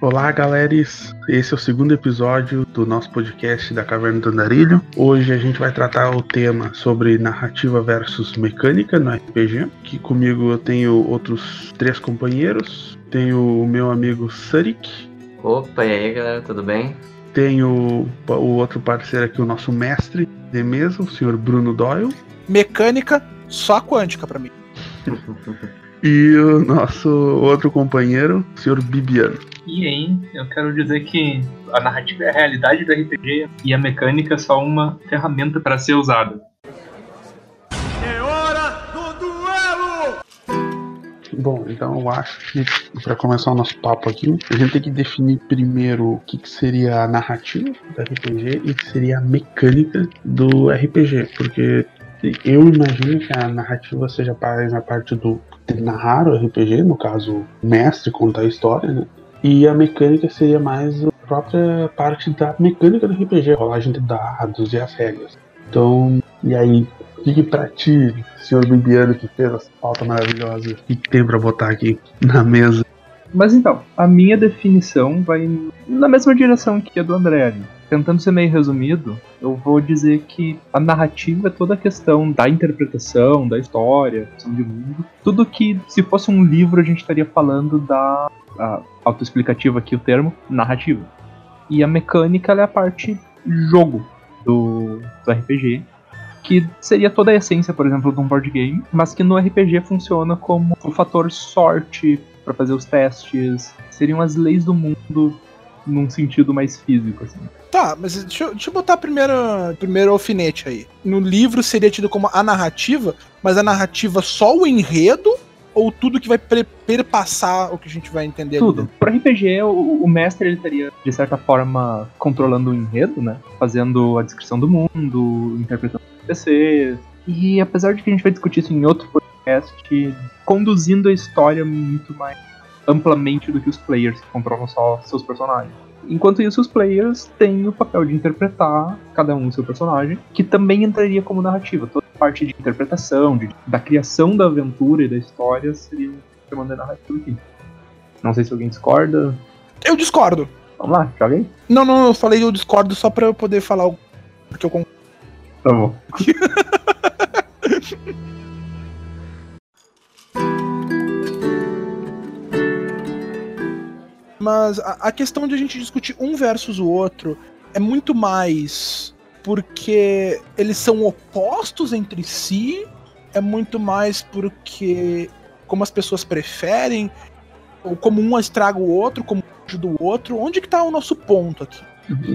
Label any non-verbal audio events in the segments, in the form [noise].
Olá, galeres! Esse é o segundo episódio do nosso podcast da Caverna do Andarilho. Hoje a gente vai tratar o tema sobre narrativa versus mecânica no RPG. Que comigo eu tenho outros três companheiros. Tenho o meu amigo Sarik. Opa, e aí galera, tudo bem? Tenho o outro parceiro aqui, o nosso mestre de mesa, o senhor Bruno Doyle. Mecânica, só quântica para mim. [laughs] e o nosso outro companheiro, o senhor Bibiano. E aí, eu quero dizer que a narrativa é a realidade do RPG e a mecânica é só uma ferramenta para ser usada. É hora do duelo! Bom, então eu acho que para começar o nosso papo aqui, a gente tem que definir primeiro o que, que seria a narrativa do RPG e o que seria a mecânica do RPG, porque eu imagino que a narrativa seja mais a parte do narrar o RPG, no caso, o mestre contar a história, né? E a mecânica seria mais a própria parte da mecânica do RPG, rolagem de dados e as regras. Então, e aí, o que pra ti, senhor Bibiano, que fez essa pauta maravilhosa, o que tem pra botar aqui na mesa? Mas então, a minha definição vai na mesma direção que a do André. Tentando ser meio resumido, eu vou dizer que a narrativa é toda a questão da interpretação, da história, questão de mundo. Tudo que, se fosse um livro, a gente estaria falando da autoexplicativo aqui o termo, narrativa. E a mecânica é a parte jogo do, do RPG, que seria toda a essência, por exemplo, de um board game, mas que no RPG funciona como o fator sorte para fazer os testes, seriam as leis do mundo num sentido mais físico, assim. Tá, mas deixa eu, deixa eu botar a primeira, primeiro alfinete aí. No livro seria tido como a narrativa, mas a narrativa só o enredo ou tudo que vai perpassar o que a gente vai entender Tudo. Para RPG, o, o, mestre ele estaria, de certa forma, controlando o enredo, né? Fazendo a descrição do mundo, interpretando os NPCs. E apesar de que a gente vai discutir isso em outro podcast, conduzindo a história muito mais amplamente do que os players que controlam só seus personagens. Enquanto isso, os players têm o papel de interpretar cada um o seu personagem, que também entraria como narrativa. Toda a parte de interpretação, de, da criação da aventura e da história seria chamando de narrativa aqui. Não sei se alguém discorda. Eu discordo. Vamos lá, joga aí. Não, não, eu falei eu discordo só pra eu poder falar o que eu concordo. Tá bom. [laughs] Mas a, a questão de a gente discutir um versus o outro é muito mais porque eles são opostos entre si, é muito mais porque como as pessoas preferem, ou como um estraga o outro, como ajuda o outro. Onde que tá o nosso ponto aqui?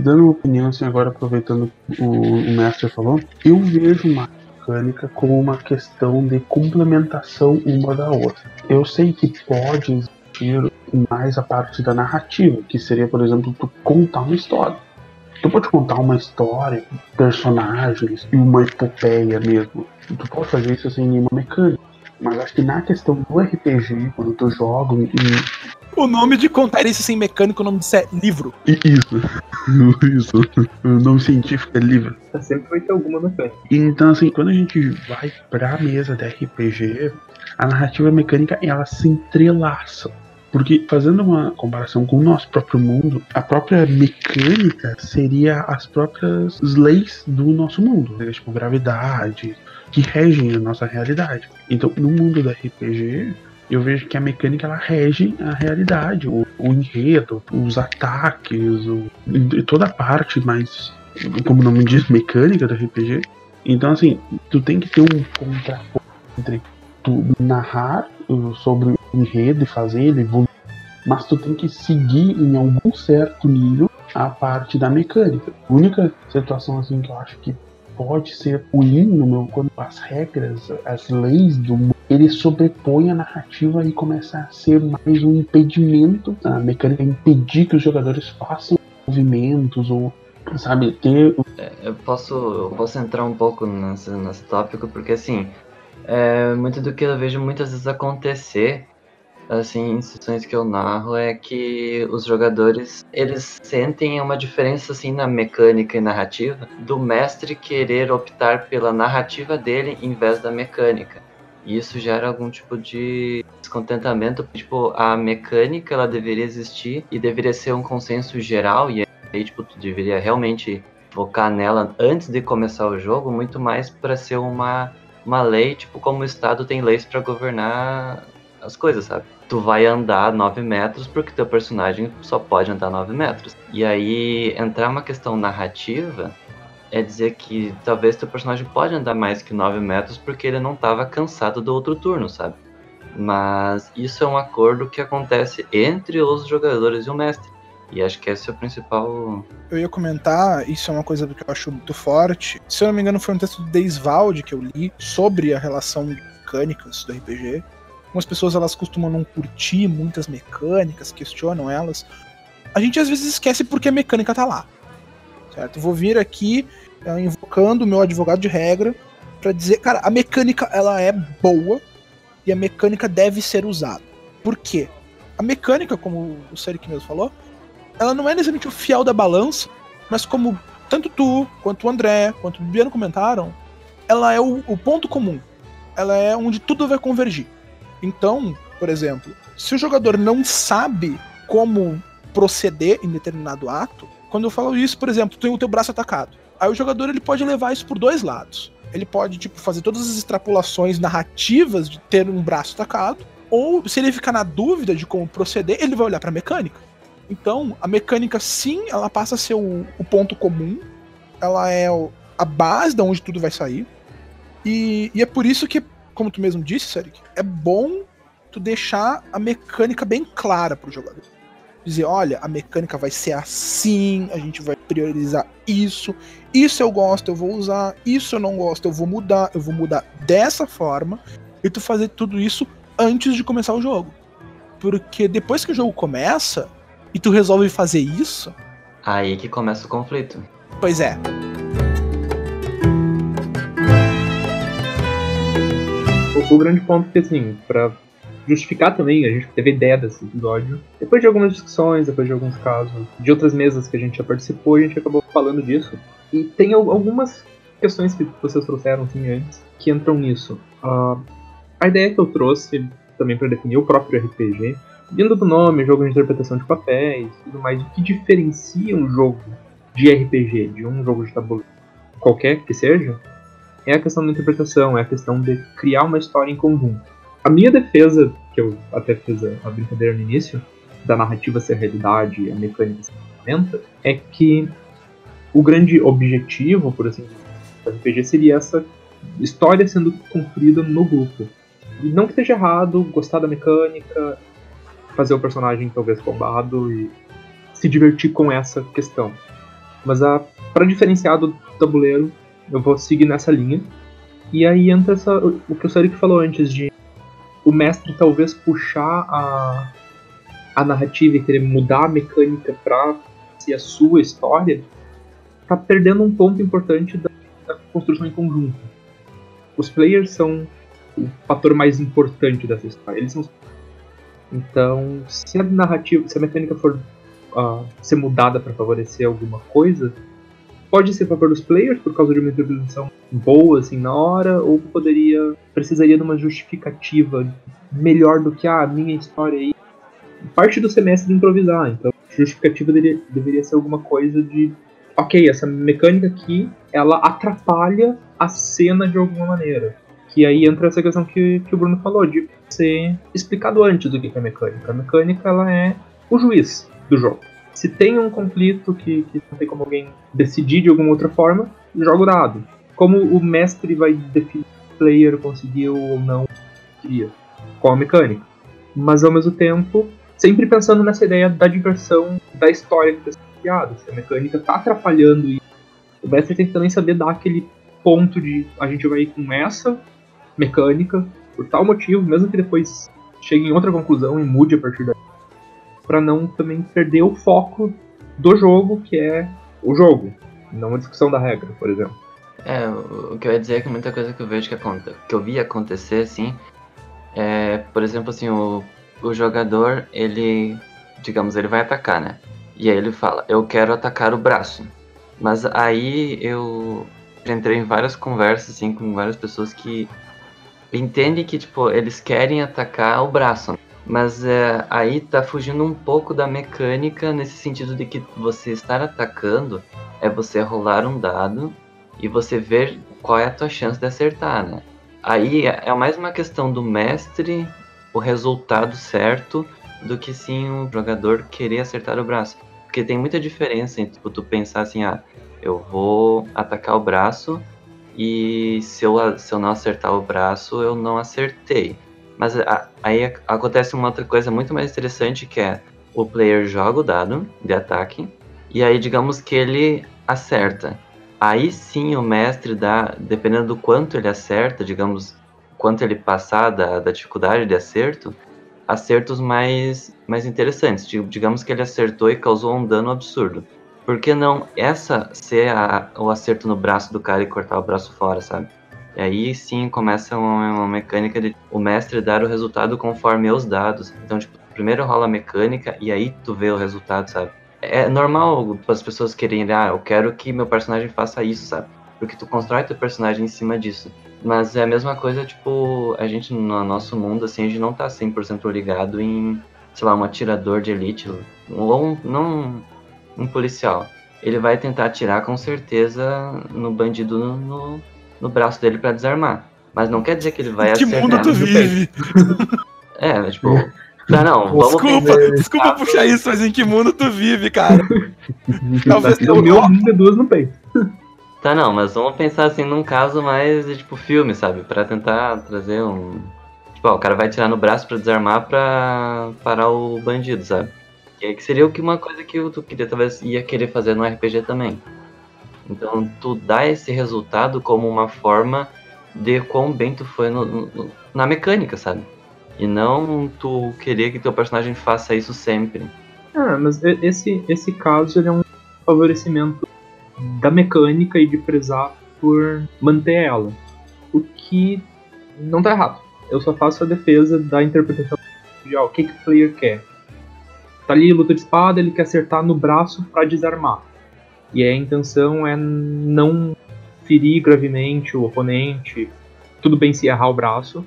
Dando uma opinião, assim, agora aproveitando o, o mestre falou, eu vejo uma mecânica como uma questão de complementação uma da outra. Eu sei que pode mais a parte da narrativa, que seria, por exemplo, tu contar uma história. Tu pode contar uma história, personagens e uma epopeia mesmo. Tu pode fazer isso sem nenhuma mecânica. Mas acho que na questão do RPG, quando tu joga e. O nome de contar isso sem mecânica, o nome disso é livro. Isso. [laughs] Isso. O nome científico é livro. Sempre vai ter alguma mecânica. Então, assim, quando a gente vai pra mesa de RPG, a narrativa mecânica ela se entrelaça. Porque fazendo uma comparação com o nosso próprio mundo, a própria mecânica seria as próprias leis do nosso mundo, né? tipo gravidade, que regem a nossa realidade. Então, no mundo do RPG, eu vejo que a mecânica ela rege a realidade, o, o enredo, os ataques, o, toda a parte mais, como o nome diz, mecânica do RPG. Então, assim, tu tem que ter um contraponto entre tu narrar sobre enredo e fazer ele evoluir, mas tu tem que seguir em algum certo nível a parte da mecânica. A única situação assim que eu acho que pode ser ruim no meu quando as regras, as leis do mundo, ele sobrepõe a narrativa e começa a ser mais um impedimento, a mecânica impedir que os jogadores façam movimentos ou sabe ter é, eu posso eu posso entrar um pouco nesse, nesse tópico porque assim é, muito do que eu vejo muitas vezes acontecer, assim, em situações que eu narro, é que os jogadores, eles sentem uma diferença, assim, na mecânica e narrativa, do mestre querer optar pela narrativa dele em vez da mecânica. E isso gera algum tipo de descontentamento. Tipo, a mecânica ela deveria existir e deveria ser um consenso geral. E aí, tipo, tu deveria realmente focar nela antes de começar o jogo, muito mais para ser uma, uma lei, tipo, como o Estado tem leis para governar as coisas, sabe? Tu vai andar 9 metros porque teu personagem só pode andar 9 metros. E aí, entrar uma questão narrativa é dizer que talvez teu personagem pode andar mais que 9 metros porque ele não estava cansado do outro turno, sabe? Mas isso é um acordo que acontece entre os jogadores e o mestre. E acho que esse é o principal. Eu ia comentar, isso é uma coisa que eu acho muito forte. Se eu não me engano, foi um texto do Deisvald que eu li sobre a relação de mecânicas do RPG. Algumas pessoas elas costumam não curtir muitas mecânicas, questionam elas. A gente às vezes esquece porque a mecânica tá lá. Certo? vou vir aqui é, invocando o meu advogado de regra para dizer, cara, a mecânica ela é boa e a mecânica deve ser usada. Por quê? A mecânica, como o Serik mesmo falou, ela não é necessariamente o fiel da balança, mas como tanto tu, quanto o André, quanto o Bibiano comentaram, ela é o, o ponto comum. Ela é onde tudo vai convergir. Então, por exemplo, se o jogador não sabe como proceder em determinado ato, quando eu falo isso, por exemplo, tem o teu braço atacado. Aí o jogador ele pode levar isso por dois lados. Ele pode tipo fazer todas as extrapolações narrativas de ter um braço atacado, ou se ele ficar na dúvida de como proceder, ele vai olhar para mecânica. Então, a mecânica, sim, ela passa a ser o, o ponto comum, ela é o, a base de onde tudo vai sair. E, e, é por isso que, como tu mesmo disse, Serik, é bom tu deixar a mecânica bem clara pro jogador. Dizer, olha, a mecânica vai ser assim, a gente vai priorizar isso, isso eu gosto, eu vou usar, isso eu não gosto, eu vou mudar, eu vou mudar dessa forma, e tu fazer tudo isso antes de começar o jogo. Porque depois que o jogo começa, e tu resolve fazer isso. Aí que começa o conflito. Pois é. O, grande ponto que, assim, pra justificar também, a gente teve ideia desse episódio. Depois de algumas discussões, depois de alguns casos, de outras mesas que a gente já participou, a gente acabou falando disso. E tem algumas questões que vocês trouxeram assim, antes que entram nisso. Uh, a ideia que eu trouxe também para definir o próprio RPG vindo do nome, jogo de interpretação de papéis, tudo mais, o que diferencia um jogo de RPG de um jogo de tabuleiro, qualquer que seja, é a questão da interpretação, é a questão de criar uma história em conjunto. A minha defesa, que eu até fiz a, brincadeira no início, da narrativa ser realidade e a mecânica ser ferramenta, é que o grande objetivo, por assim dizer, do RPG seria essa história sendo construída no grupo. E não que esteja errado gostar da mecânica, fazer o personagem talvez bombado e se divertir com essa questão. Mas a para diferenciar do tabuleiro, eu vou seguir nessa linha. E aí entra essa, o que o Sarik falou antes de o mestre talvez puxar a, a narrativa e querer mudar a mecânica para ser a sua história, tá perdendo um ponto importante da, da construção em conjunto. Os players são o fator mais importante dessa história. Eles são então, se a narrativa, se a mecânica for uh, ser mudada para favorecer alguma coisa, pode ser favor dos players por causa de uma interpretação boa assim na hora, ou poderia precisaria de uma justificativa melhor do que ah, a minha história aí. Parte do semestre improvisar, então justificativa deveria, deveria ser alguma coisa de ok, essa mecânica aqui ela atrapalha a cena de alguma maneira. Que aí entra essa questão que, que o Bruno falou, de ser explicado antes do que é mecânica. A mecânica ela é o juiz do jogo. Se tem um conflito que, que não tem como alguém decidir de alguma outra forma, joga o dado. Como o mestre vai definir se o player conseguiu ou não queria. Qual a mecânica. Mas ao mesmo tempo, sempre pensando nessa ideia da diversão da história que está sendo criada. Se a mecânica está atrapalhando isso, o mestre tem que também saber dar aquele ponto de a gente vai ir com essa mecânica, por tal motivo, mesmo que depois chegue em outra conclusão e mude a partir daí, para não também perder o foco do jogo, que é o jogo, não a discussão da regra, por exemplo. É, o que eu ia dizer é que muita coisa que eu vejo que, aconte, que eu vi acontecer, assim, é, por exemplo, assim, o, o jogador, ele, digamos, ele vai atacar, né? E aí ele fala, eu quero atacar o braço. Mas aí eu entrei em várias conversas, assim, com várias pessoas que entende que, tipo, eles querem atacar o braço. Mas é, aí tá fugindo um pouco da mecânica nesse sentido de que você estar atacando é você rolar um dado e você ver qual é a tua chance de acertar, né? Aí é mais uma questão do mestre, o resultado certo, do que sim o jogador querer acertar o braço. Porque tem muita diferença entre tipo, tu pensar assim, ah, eu vou atacar o braço e se eu, se eu não acertar o braço, eu não acertei. Mas a, aí acontece uma outra coisa muito mais interessante que é o player joga o dado de ataque e aí digamos que ele acerta. Aí sim o mestre dá, dependendo do quanto ele acerta, digamos, quanto ele passar da, da dificuldade de acerto, acertos mais, mais interessantes. Digamos que ele acertou e causou um dano absurdo. Por que não essa ser a, o acerto no braço do cara e cortar o braço fora, sabe? E aí sim começa uma, uma, mecânica de o mestre dar o resultado conforme os dados. Então, tipo, primeiro rola a mecânica e aí tu vê o resultado, sabe? É normal as pessoas querem, ah, eu quero que meu personagem faça isso, sabe? Porque tu constrói teu personagem em cima disso. Mas é a mesma coisa, tipo, a gente no nosso mundo, assim, a gente não tá 100% ligado em, sei lá, um atirador de elite, ou um, não um policial. Ele vai tentar atirar com certeza no bandido no, no braço dele para desarmar. Mas não quer dizer que ele vai que acertar. Que mundo tu vive? É, tipo... Não, não, vamos Desculpa, desculpa puxar isso, mas em que mundo tu vive, cara? [laughs] Talvez o meu é duas no peito. Tá, não, mas vamos pensar assim num caso mais de tipo filme, sabe? Pra tentar trazer um. Tipo, ó, o cara vai tirar no braço pra desarmar pra parar o bandido, sabe? Que seria o que uma coisa que tu queria, talvez ia querer fazer no RPG também. Então, tu dá esse resultado como uma forma de quão bem tu foi no, no, na mecânica, sabe? E não tu querer que teu personagem faça isso sempre. Ah, mas esse, esse caso ele é um favorecimento da mecânica e de prezar por manter ela. O que não tá errado. Eu só faço a defesa da interpretação de ó, o que, que o player quer. Tá ali, luta de espada, ele quer acertar no braço para desarmar e a intenção é não ferir gravemente o oponente, tudo bem se errar o braço.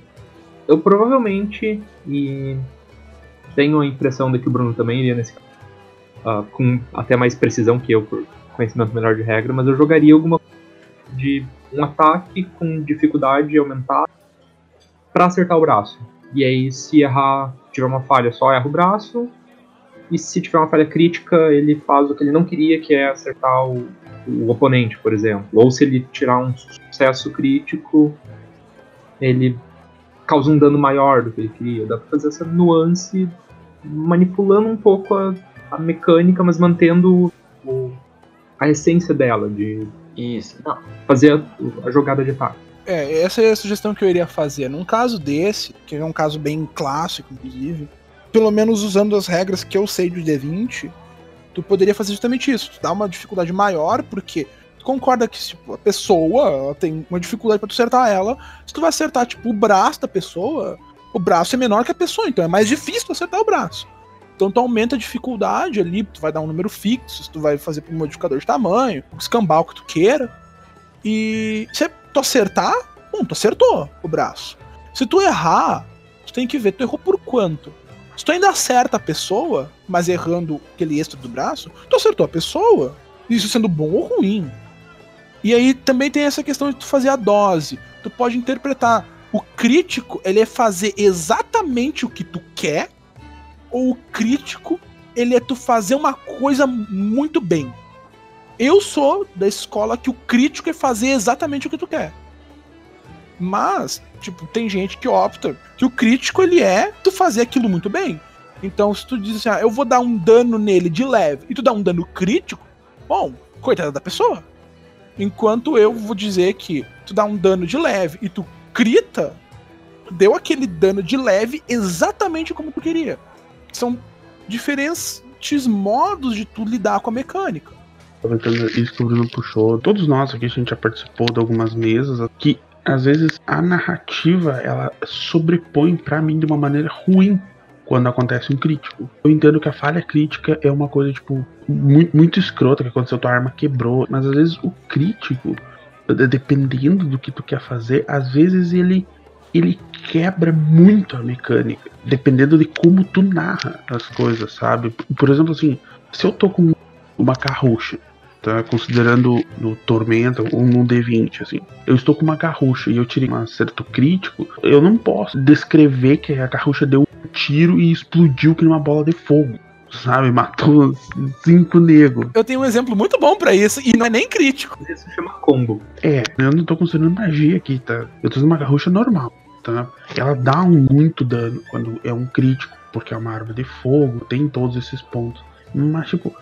Eu provavelmente, e tenho a impressão de que o Bruno também iria nesse caso, uh, com até mais precisão que eu, por conhecimento melhor de regra, mas eu jogaria alguma de um ataque com dificuldade aumentada para acertar o braço. E aí, se errar, tiver uma falha, só erra o braço, e se tiver uma falha crítica, ele faz o que ele não queria, que é acertar o, o oponente, por exemplo. Ou se ele tirar um sucesso crítico, ele causa um dano maior do que ele queria. Dá pra fazer essa nuance manipulando um pouco a, a mecânica, mas mantendo o, a essência dela, de Isso. fazer a, a jogada de ataque. É, essa é a sugestão que eu iria fazer. Num caso desse, que é um caso bem clássico, inclusive, pelo menos usando as regras que eu sei do D20, tu poderia fazer justamente isso. Tu dá uma dificuldade maior, porque tu concorda que tipo, a pessoa tem uma dificuldade para tu acertar ela. Se tu vai acertar, tipo, o braço da pessoa, o braço é menor que a pessoa, então é mais difícil tu acertar o braço. Então tu aumenta a dificuldade ali, tu vai dar um número fixo, tu vai fazer um modificador de tamanho, o escambau que tu queira. E se tu acertar, bom, tu acertou o braço. Se tu errar, tu tem que ver, tu errou por quanto? Se tu ainda acerta a pessoa, mas errando aquele extra do braço, tu acertou a pessoa. Isso sendo bom ou ruim. E aí também tem essa questão de tu fazer a dose. Tu pode interpretar. O crítico, ele é fazer exatamente o que tu quer, ou o crítico, ele é tu fazer uma coisa muito bem. Eu sou da escola que o crítico é fazer exatamente o que tu quer. Mas, tipo, tem gente que opta que o crítico ele é tu fazer aquilo muito bem. Então, se tu diz assim, ah, eu vou dar um dano nele de leve e tu dá um dano crítico, bom, coitada da pessoa. Enquanto eu vou dizer que tu dá um dano de leve e tu crita, deu aquele dano de leve exatamente como tu queria. São diferentes modos de tu lidar com a mecânica. Isso que o Bruno puxou, todos nós aqui a gente já participou de algumas mesas que às vezes a narrativa ela sobrepõe para mim de uma maneira ruim quando acontece um crítico. Eu entendo que a falha crítica é uma coisa, tipo, muito, muito escrota, que aconteceu, tua arma quebrou, mas às vezes o crítico, dependendo do que tu quer fazer, às vezes ele ele quebra muito a mecânica, dependendo de como tu narra as coisas, sabe? Por exemplo, assim, se eu tô com uma carrucha, tá? Considerando no Tormenta ou no D20, assim, eu estou com uma carrucha e eu tirei um acerto crítico, eu não posso descrever que a carrucha deu um tiro e explodiu que uma bola de fogo. Sabe, matou cinco negros. Eu tenho um exemplo muito bom pra isso e não é nem crítico. Isso chama combo. É, eu não tô considerando magia aqui, tá? Eu tô usando uma carrucha normal, tá? Ela dá um muito dano quando é um crítico, porque é uma arma de fogo, tem todos esses pontos. Mas, tipo,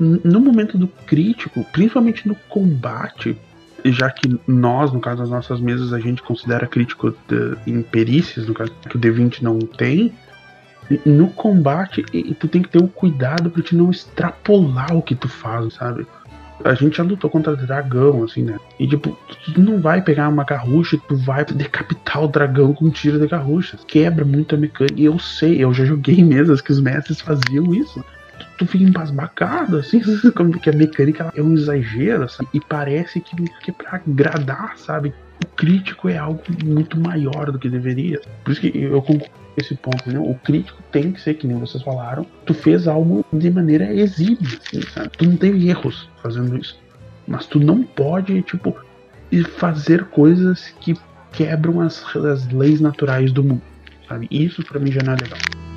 no momento do crítico, principalmente no combate, já que nós, no caso das nossas mesas, a gente considera crítico de- em perícias, no caso que o D20 não tem, no combate tu tem que ter o cuidado pra te não extrapolar o que tu faz, sabe? A gente já lutou contra dragão, assim, né? E tipo, tu não vai pegar uma carrucha e tu vai decapitar o dragão com um tiro de carrucha. Quebra muito a mecânica. E eu sei, eu já joguei [laughs] mesas que os mestres faziam isso. Tu, fica embasbacado, assim, [laughs] como que a mecânica é um exagero, assim, e parece que, é pra agradar, sabe? O crítico é algo muito maior do que deveria. Por isso que eu concordo esse ponto, né? O crítico tem que ser, que nem vocês falaram, tu fez algo de maneira exímia, assim, sabe? Tu não teve erros fazendo isso. Mas tu não pode, tipo, fazer coisas que quebram as, as leis naturais do mundo, sabe? Isso pra mim já não é legal.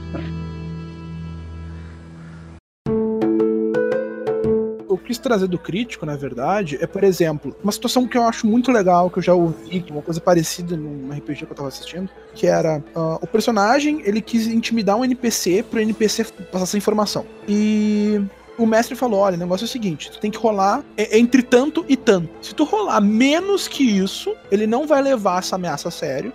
Trazer do crítico, na verdade, é, por exemplo, uma situação que eu acho muito legal, que eu já ouvi, uma coisa parecida num RPG que eu tava assistindo, que era ah, o personagem, ele quis intimidar um NPC pro NPC passar essa informação. E o mestre falou: olha, o negócio é o seguinte, tu tem que rolar é- entre tanto e tanto. Se tu rolar menos que isso, ele não vai levar essa ameaça a sério.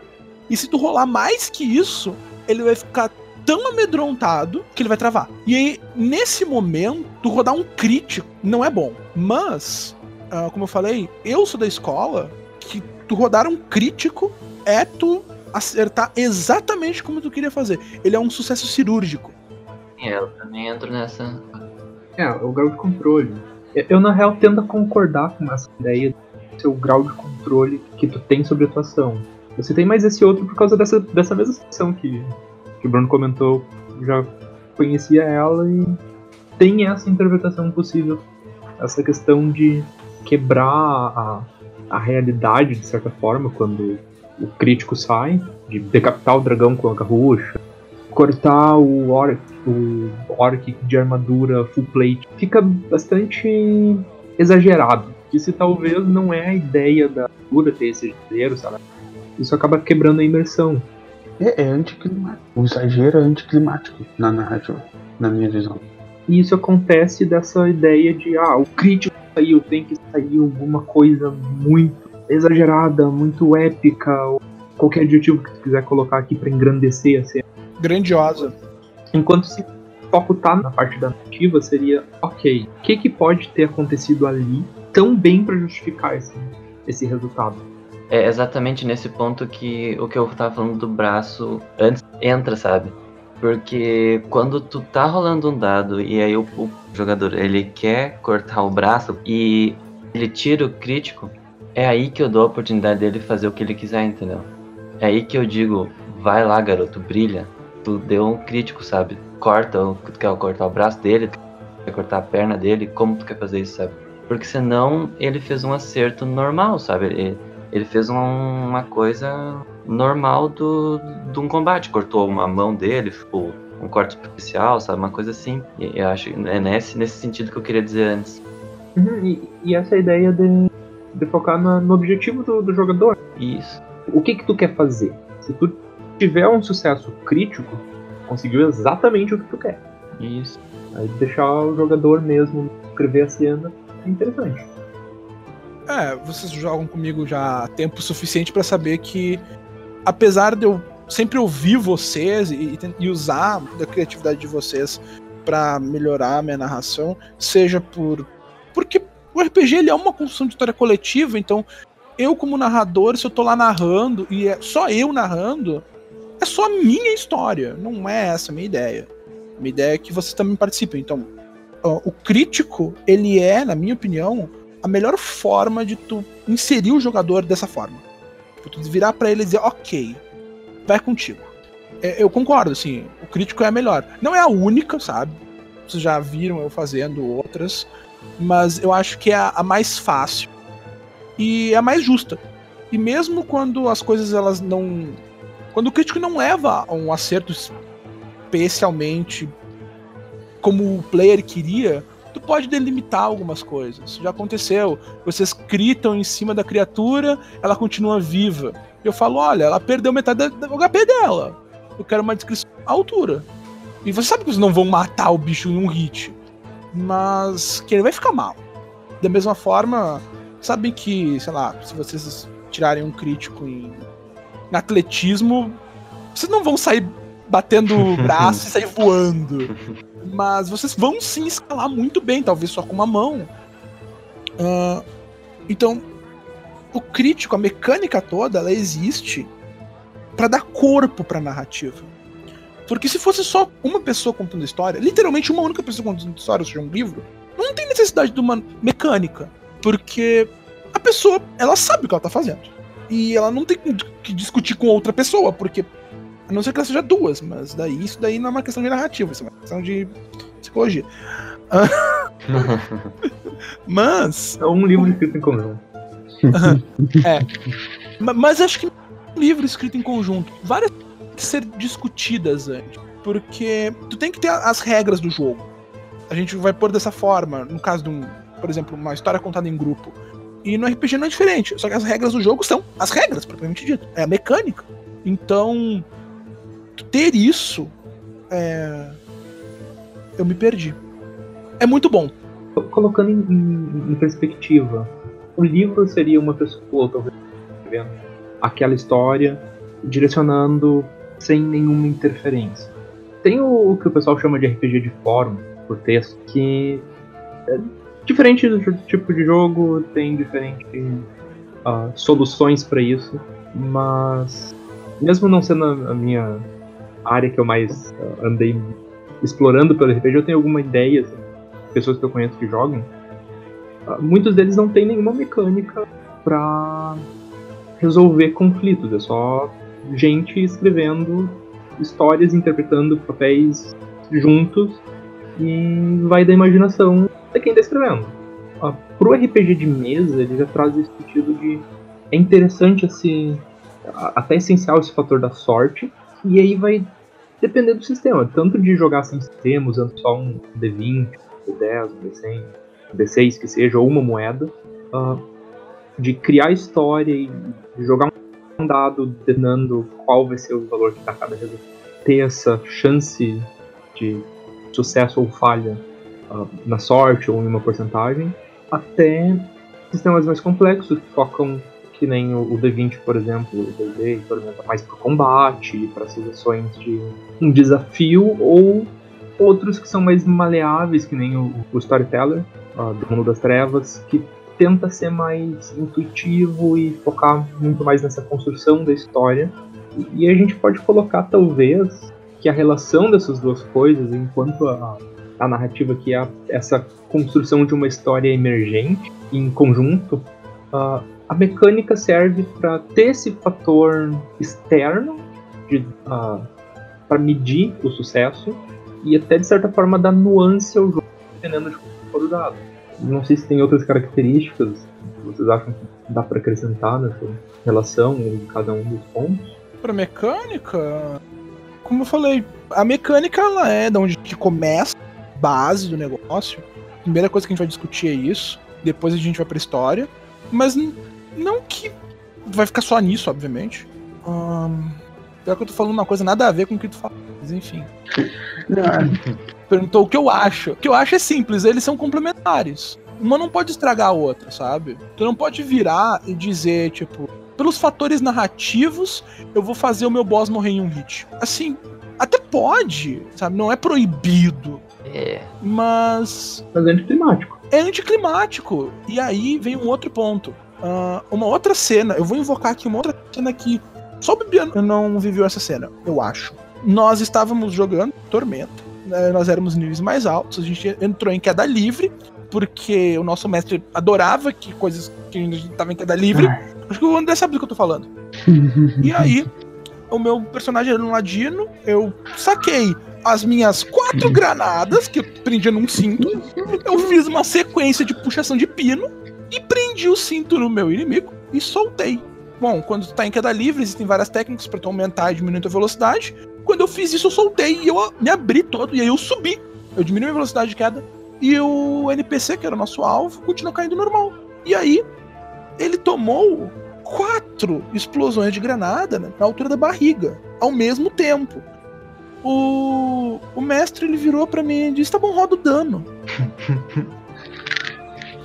E se tu rolar mais que isso, ele vai ficar tão amedrontado que ele vai travar. E aí, nesse momento, tu rodar um crítico não é bom. Mas, ah, como eu falei, eu sou da escola que tu rodar um crítico é tu acertar exatamente como tu queria fazer. Ele é um sucesso cirúrgico. Sim, eu também entro nessa. É, o grau de controle. Eu, na real, tendo a concordar com essa ideia do seu grau de controle que tu tem sobre a tua ação. Você tem mais esse outro por causa dessa, dessa mesma situação que, que o Bruno comentou. Já conhecia ela e tem essa interpretação possível. Essa questão de quebrar a, a realidade, de certa forma, quando o crítico sai, de decapitar o dragão com a carrucha, cortar o orc, o orc de armadura full plate. Fica bastante exagerado. Se talvez não é a ideia da armadura ter esse exagero, sabe? Isso acaba quebrando a imersão. É, é anticlimático. O exagero é anticlimático na narrativa, na minha visão. E isso acontece dessa ideia de, ah, o crítico saiu, tem que sair alguma coisa muito exagerada, muito épica, ou qualquer adjetivo que tu quiser colocar aqui para engrandecer a cena. Grandiosa. Enquanto se foco tá na parte da narrativa, seria, ok, o que, que pode ter acontecido ali tão bem para justificar esse, esse resultado? É exatamente nesse ponto que o que eu tava falando do braço antes entra, sabe? Porque quando tu tá rolando um dado e aí o, o jogador ele quer cortar o braço e ele tira o crítico, é aí que eu dou a oportunidade dele fazer o que ele quiser, entendeu? É aí que eu digo, vai lá, garoto, brilha. Tu deu um crítico, sabe? Corta, tu quer cortar o braço dele, tu quer cortar a perna dele, como tu quer fazer isso, sabe? Porque senão ele fez um acerto normal, sabe? Ele, ele fez um, uma coisa normal do, de um combate. Cortou uma mão dele, tipo, um corte especial, sabe? Uma coisa assim. E eu acho é nesse, nesse sentido que eu queria dizer antes. Uhum, e, e, essa ideia de, de focar na, no objetivo do, do, jogador. Isso. O que que tu quer fazer? Se tu tiver um sucesso crítico, conseguiu exatamente o que tu quer. Isso. Aí deixar o jogador mesmo escrever a cena é interessante. É, vocês jogam comigo já há tempo suficiente para saber que, apesar de eu sempre ouvir vocês e, e usar da criatividade de vocês para melhorar a minha narração, seja por. Porque o RPG ele é uma construção de história coletiva, então eu, como narrador, se eu tô lá narrando e é só eu narrando, é só a minha história, não é essa a minha ideia. A minha ideia é que vocês também participem. Então, o crítico, ele é, na minha opinião, a melhor forma de tu inserir o jogador dessa forma. Tu virar para ele e dizer, ok, vai contigo. É, eu concordo, assim, o crítico é a melhor. Não é a única, sabe? Vocês já viram eu fazendo outras, mas eu acho que é a, a mais fácil e é a mais justa. E mesmo quando as coisas elas não. Quando o crítico não leva a um acerto especialmente como o player queria, tu pode delimitar algumas coisas. Já aconteceu. Vocês gritam em cima da criatura, ela continua viva. Eu falo, olha, ela perdeu metade do HP dela. Eu quero uma descrição à altura. E você sabe que vocês não vão matar o bicho em um hit. Mas que ele vai ficar mal. Da mesma forma, sabem que, sei lá, se vocês tirarem um crítico em, em atletismo, vocês não vão sair batendo o braço e sair voando. [laughs] Mas vocês vão sim escalar muito bem, talvez só com uma mão. Uh, então, o crítico, a mecânica toda, ela existe para dar corpo para narrativa. Porque se fosse só uma pessoa contando história, literalmente uma única pessoa contando história, ou seja, um livro, não tem necessidade de uma mecânica. Porque a pessoa, ela sabe o que ela tá fazendo. E ela não tem que discutir com outra pessoa, porque. A não ser que ela seja duas, mas daí isso daí não é uma questão de narrativa, isso é uma questão de psicologia. [laughs] mas. É um livro escrito em conjunto. é. Mas acho que um livro escrito em conjunto. Várias têm que ser discutidas antes. Porque tu tem que ter as regras do jogo. A gente vai pôr dessa forma, no caso de um, por exemplo, uma história contada em grupo. E no RPG não é diferente. Só que as regras do jogo são as regras, propriamente dito. É a mecânica. Então, ter isso. É... Eu me perdi. É muito bom. Colocando em, em, em perspectiva, o livro seria uma pessoa, talvez, aquela história, direcionando sem nenhuma interferência. Tem o, o que o pessoal chama de RPG de fórum, por texto, que é diferente do tipo de jogo, tem diferentes uh, soluções para isso, mas mesmo não sendo a minha área que eu mais uh, andei explorando pelo RPG, eu tenho alguma ideia, assim, pessoas que eu conheço que jogam, uh, muitos deles não têm nenhuma mecânica para resolver conflitos, é só gente escrevendo histórias, interpretando papéis juntos e vai da imaginação de quem está escrevendo. Uh, pro RPG de mesa, ele já traz esse sentido de é interessante esse até essencial esse fator da sorte e aí vai depender do sistema, tanto de jogar sem sistema, usando só um D20, um D10, um D100, um D6 que seja, ou uma moeda, uh, de criar história e jogar um dado determinando qual vai ser o valor que dá cada resultado. Ter essa chance de sucesso ou falha uh, na sorte ou em uma porcentagem, até sistemas mais complexos que focam que nem o, o D20, por exemplo, o D&D, por exemplo, mais para combate, para situações de um desafio, ou outros que são mais maleáveis, que nem o, o Storyteller, uh, do Mundo das Trevas, que tenta ser mais intuitivo e focar muito mais nessa construção da história. E, e a gente pode colocar, talvez, que a relação dessas duas coisas, enquanto a, a narrativa que é essa construção de uma história emergente em conjunto, uh, a mecânica serve para ter esse fator externo uh, para medir o sucesso e até de certa forma dar nuance ao jogo, dependendo de como for o dado. Não sei se tem outras características que vocês acham que dá para acrescentar nessa relação em cada um dos pontos. Para mecânica, como eu falei, a mecânica ela é da onde que começa, base do negócio. A primeira coisa que a gente vai discutir é isso. Depois a gente vai pra história. Mas não que vai ficar só nisso, obviamente. Um, pior que eu tô falando uma coisa nada a ver com o que tu fala. Mas enfim. [laughs] Perguntou o que eu acho. O que eu acho é simples, eles são complementares. Uma não pode estragar a outra, sabe? Tu não pode virar e dizer, tipo, pelos fatores narrativos, eu vou fazer o meu boss morrer em um hit. Assim, até pode, sabe? Não é proibido. É. Mas. Mas é anticlimático. É anticlimático. E aí vem um outro ponto. Uh, uma outra cena, eu vou invocar aqui uma outra cena que só o Bibiano não viveu essa cena, eu acho. Nós estávamos jogando Tormenta, né, nós éramos níveis mais altos, a gente entrou em queda livre, porque o nosso mestre adorava que coisas que a gente estava em queda livre. Acho que o André sabe do que eu tô falando. [laughs] e aí, o meu personagem era um ladino, eu saquei as minhas quatro [laughs] granadas, que eu prendia num cinto, eu fiz uma sequência de puxação de pino e prendi o cinto no meu inimigo e soltei. Bom, quando tu tá em queda livre, existem várias técnicas para tu aumentar e diminuir a velocidade. Quando eu fiz isso, eu soltei e eu me abri todo, e aí eu subi. Eu diminui a velocidade de queda, e o NPC, que era o nosso alvo, continuou caindo normal. E aí, ele tomou quatro explosões de granada né, na altura da barriga, ao mesmo tempo. O, o mestre ele virou para mim e disse: Tá bom, roda o dano. [laughs]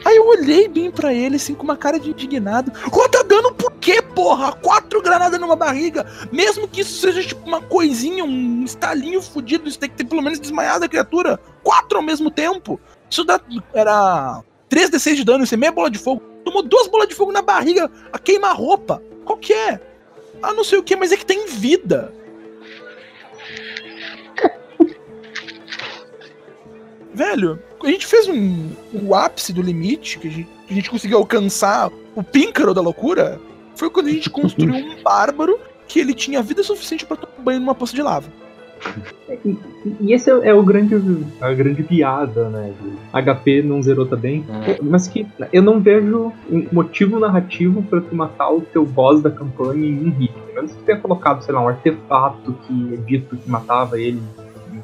Aí eu olhei bem para ele, assim, com uma cara de indignado. Roda dano por quê, porra? Quatro granadas numa barriga. Mesmo que isso seja tipo uma coisinha, um estalinho fudido, isso tem que ter pelo menos desmaiado a criatura. Quatro ao mesmo tempo. Isso dá, era 3d6 de dano, isso é meia bola de fogo. Tomou duas bolas de fogo na barriga, a queima-roupa. Qual que é? Ah, não sei o que, mas é que tem vida. Velho, a gente fez um, o ápice do limite, que a gente, que a gente conseguiu alcançar o píncaro da loucura, foi quando a gente construiu um [laughs] bárbaro que ele tinha vida suficiente para tomar banho numa poça de lava. E, e esse é, é, o grande, a grande piada, né? HP não zerou também, é. mas que eu não vejo um motivo narrativo para tu matar o teu boss da campanha em um hit. A menos que tu tenha colocado, sei lá, um artefato que é dito que matava ele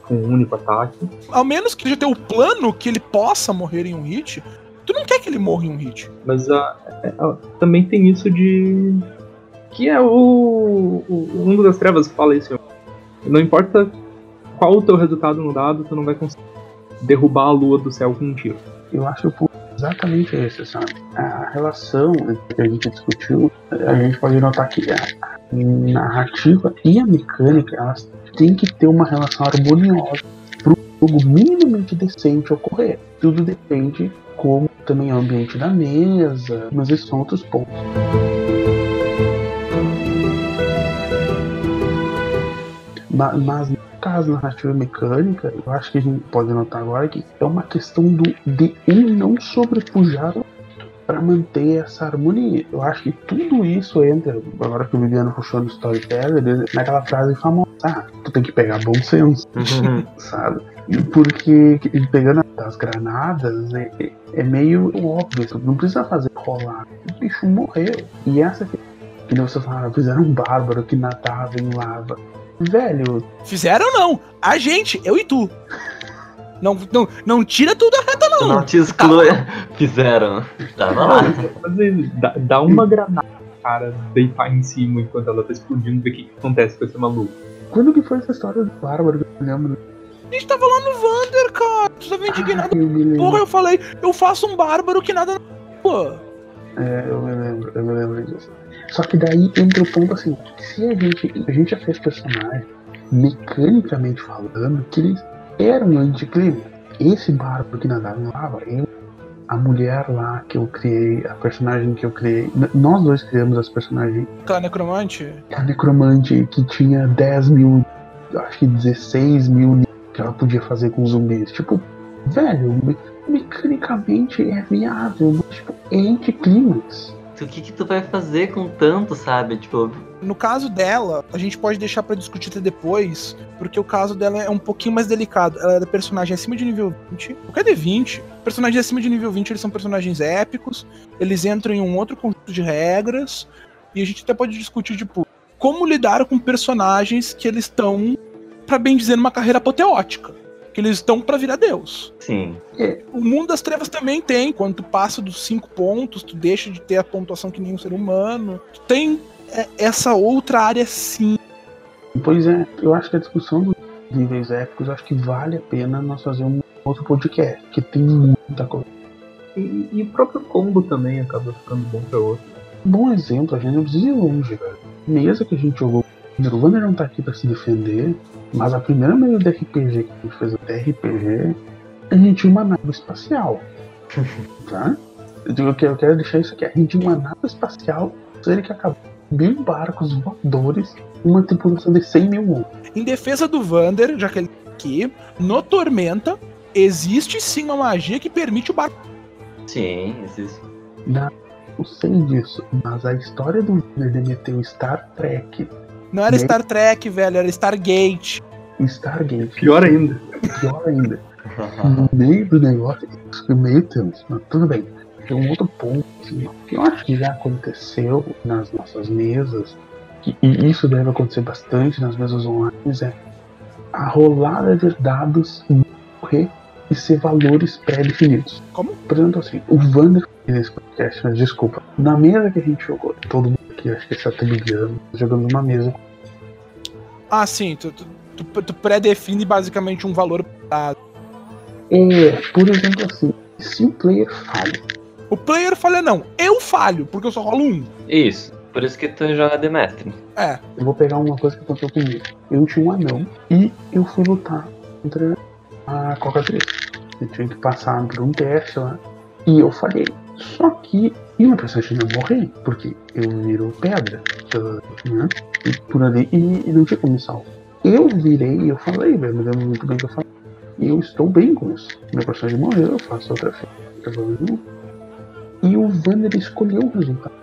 com um único ataque. Ao menos que já tenha o plano que ele possa morrer em um hit, tu não quer que ele morra em um hit. Mas uh, uh, também tem isso de. Que é o, o, mundo das trevas que fala isso. Não importa qual o teu resultado no dado, tu não vai conseguir derrubar a lua do céu com um tiro. Eu acho que exatamente esse, sabe? A relação que a gente discutiu, a gente pode notar que a narrativa e a mecânica, elas tem que ter uma relação harmoniosa para o jogo minimamente decente ocorrer. Tudo depende como também é o ambiente da mesa, mas esses são outros pontos. Mas, mas caso narrativa mecânica, eu acho que a gente pode notar agora que é uma questão do, de um não sobrepujar para manter essa harmonia. Eu acho que tudo isso entra, agora que o Viviano puxou no storyteller, naquela frase famosa, ah, tu tem que pegar bom senso, uhum. [laughs] sabe? Porque pegando as granadas é, é, meio óbvio, tu não precisa fazer rolar. O bicho morreu. E essa que, que você fala, fizeram um bárbaro que nadava em lava. Velho. Fizeram não. A gente, eu e tu. Não, não, não tira tudo a reta, não. Não te exclui. Fizeram. Tava lá. Dá, dá uma granada cara deitar em cima enquanto ela tá explodindo, ver o que, que acontece com esse maluco. Quando que foi essa história do Bárbaro? Eu lembro. A gente tava lá no Vander, cara. Tu tava indignado. Ah, eu Porra, eu falei, eu faço um bárbaro que nada. Pô. É, eu me lembro, eu me lembro disso. Só que daí entra o ponto assim, se a gente. A gente já fez personagem, mecanicamente falando, que eles era um anticlímax. Esse barco que nadava em lava, eu, a mulher lá que eu criei, a personagem que eu criei, nós dois criamos as personagens. Aquela necromante? A necromante que tinha 10 mil, acho que 16 mil que ela podia fazer com zumbis. Tipo, velho, mecanicamente é viável, mas tipo, é anticlímax o que, que tu vai fazer com tanto, sabe? Tipo. No caso dela, a gente pode deixar para discutir até depois, porque o caso dela é um pouquinho mais delicado. Ela é personagem acima de nível 20. Cadê 20? Personagens acima de nível 20 eles são personagens épicos, eles entram em um outro conjunto de regras, e a gente até pode discutir, tipo, como lidar com personagens que eles estão, para bem dizer, numa carreira apoteótica que eles estão para virar Deus. Sim. É, o mundo das trevas também tem. Quando tu passa dos cinco pontos, tu deixa de ter a pontuação que nem um ser humano. Tu tem é, essa outra área sim. Pois é, eu acho que a discussão dos níveis épicos, acho que vale a pena nós fazer um outro podcast, que tem muita coisa. E, e o próprio combo também acaba ficando bom pra outro. Um bom exemplo, a gente não precisa ir longe, velho. Mesa que a gente jogou o Wander não tá aqui pra se defender, mas a primeira mesa de RPG que a gente fez até RPG, a gente tinha uma nave espacial. [laughs] tá? Eu quero, eu quero deixar isso aqui. A gente tinha uma nave espacial, ele que acabou mil barcos voadores, uma tripulação de 100 mil homens. Em defesa do Vander, já que ele tá aqui, no Tormenta, existe sim uma magia que permite o barco. Sim, existe. Não, eu sei disso, mas a história do Vander de meter o Star Trek Não era Star Trek, velho, era Stargate. Stargate. Pior ainda. Pior ainda. [laughs] no meio do negócio, no meio temos, mas tudo bem. Tem um outro ponto, assim, que eu acho que já aconteceu nas nossas mesas, que, e isso deve acontecer bastante nas mesas online, é a rolada de dados morrer e ser valores pré-definidos. Como? Por exemplo, assim, o Wander nesse podcast, mas desculpa, na mesa que a gente jogou, todo mundo aqui, acho que está televiando, jogando numa mesa. Ah, sim, tu, tu, tu, tu pré-define basicamente um valor dado. É, por exemplo, assim, se o player falha, O player falha não, eu falho, porque eu só rolo um. Isso. Por isso que tu joga de mestre. É, eu vou pegar uma coisa que aconteceu comigo. Eu tinha um anão e eu fui lutar contra a Coca 3. Eu tinha que passar por um teste lá e eu falhei. Só que e uma personagem ia morrer, porque eu viro pedra, eu, né? E por ali, e, e não tinha como me salvar. Eu virei e eu falei, velho, me lembro muito bem que eu falei. E eu estou bem com isso. Meu personagem morreu, eu faço outra feita. E o Vander escolheu o resultado.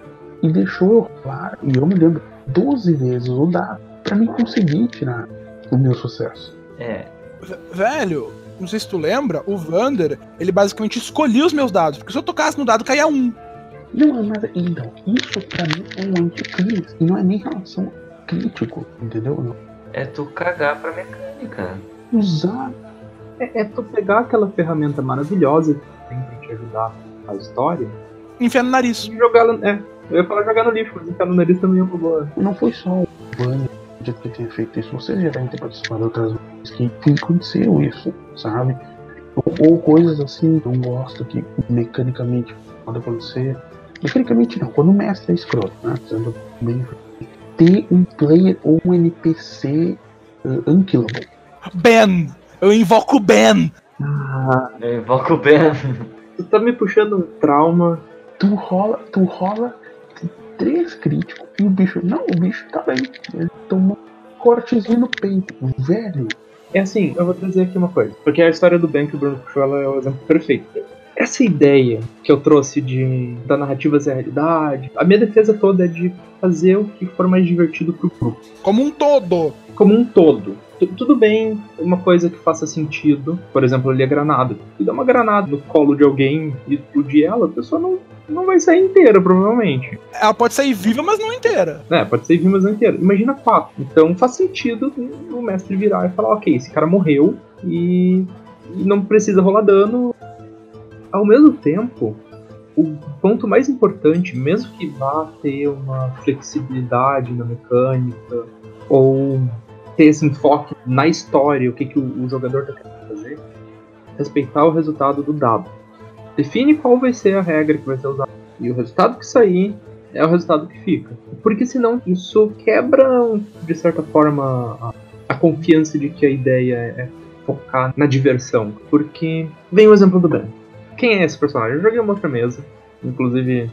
E deixou eu rolar, e eu me lembro, 12 vezes o dado pra mim conseguir tirar o meu sucesso. É. V- velho, não sei se tu lembra, o Vander, ele basicamente escolhia os meus dados, porque se eu tocasse no dado, caía um. Não, mas então, isso pra mim é um anticlímax. E não é nem relação crítico, entendeu? É tu cagar pra mecânica. Usar É, é tu pegar aquela ferramenta maravilhosa que tem pra te ajudar a história Enfiar no nariz. e jogar no. É, eu ia falar jogar no lixo, mas enfiar no nariz também é uma boa. Não foi só o Bunny que tenha feito isso. Vocês já devem ter participado outras vezes que, que aconteceu isso, sabe? Ou, ou coisas assim que eu não gosto que mecanicamente pode acontecer. Mecanicamente não, quando o mestre é escroto, né? Sendo bem ter um player ou um NPC uh, unkillable. Ben! Eu invoco o Ben! Ah, Eu invoco o Ben. tu tá me puxando um trauma. Tu rola, tu rola três críticos e o bicho. Não, o bicho tá bem. Ele tomou cortezinho no peito. Velho. É assim, eu vou trazer aqui uma coisa. Porque a história do Ben que o Bruno puxou ela é o exemplo perfeito. Essa ideia que eu trouxe de da narrativa ser realidade, a minha defesa toda é de fazer o que for mais divertido pro grupo. Como um todo. Como um todo. Tu- Tudo bem, uma coisa que faça sentido, por exemplo, ali a granada. Tu dá uma granada no colo de alguém e explodir ela, a pessoa não, não vai sair inteira, provavelmente. Ela pode sair viva, mas não inteira. É, pode ser vimas inteira. Imagina quatro. Então faz sentido o mestre virar e falar, ok, esse cara morreu e, e não precisa rolar dano. Ao mesmo tempo, o ponto mais importante, mesmo que vá ter uma flexibilidade na mecânica, ou ter esse enfoque na história, o que, que o, o jogador está querendo fazer, respeitar o resultado do dado. Define qual vai ser a regra que vai ser usada. E o resultado que sair é o resultado que fica. Porque senão isso quebra, de certa forma, a, a confiança de que a ideia é focar na diversão. Porque vem o exemplo do Ben. Quem é esse personagem? Eu joguei uma outra mesa, inclusive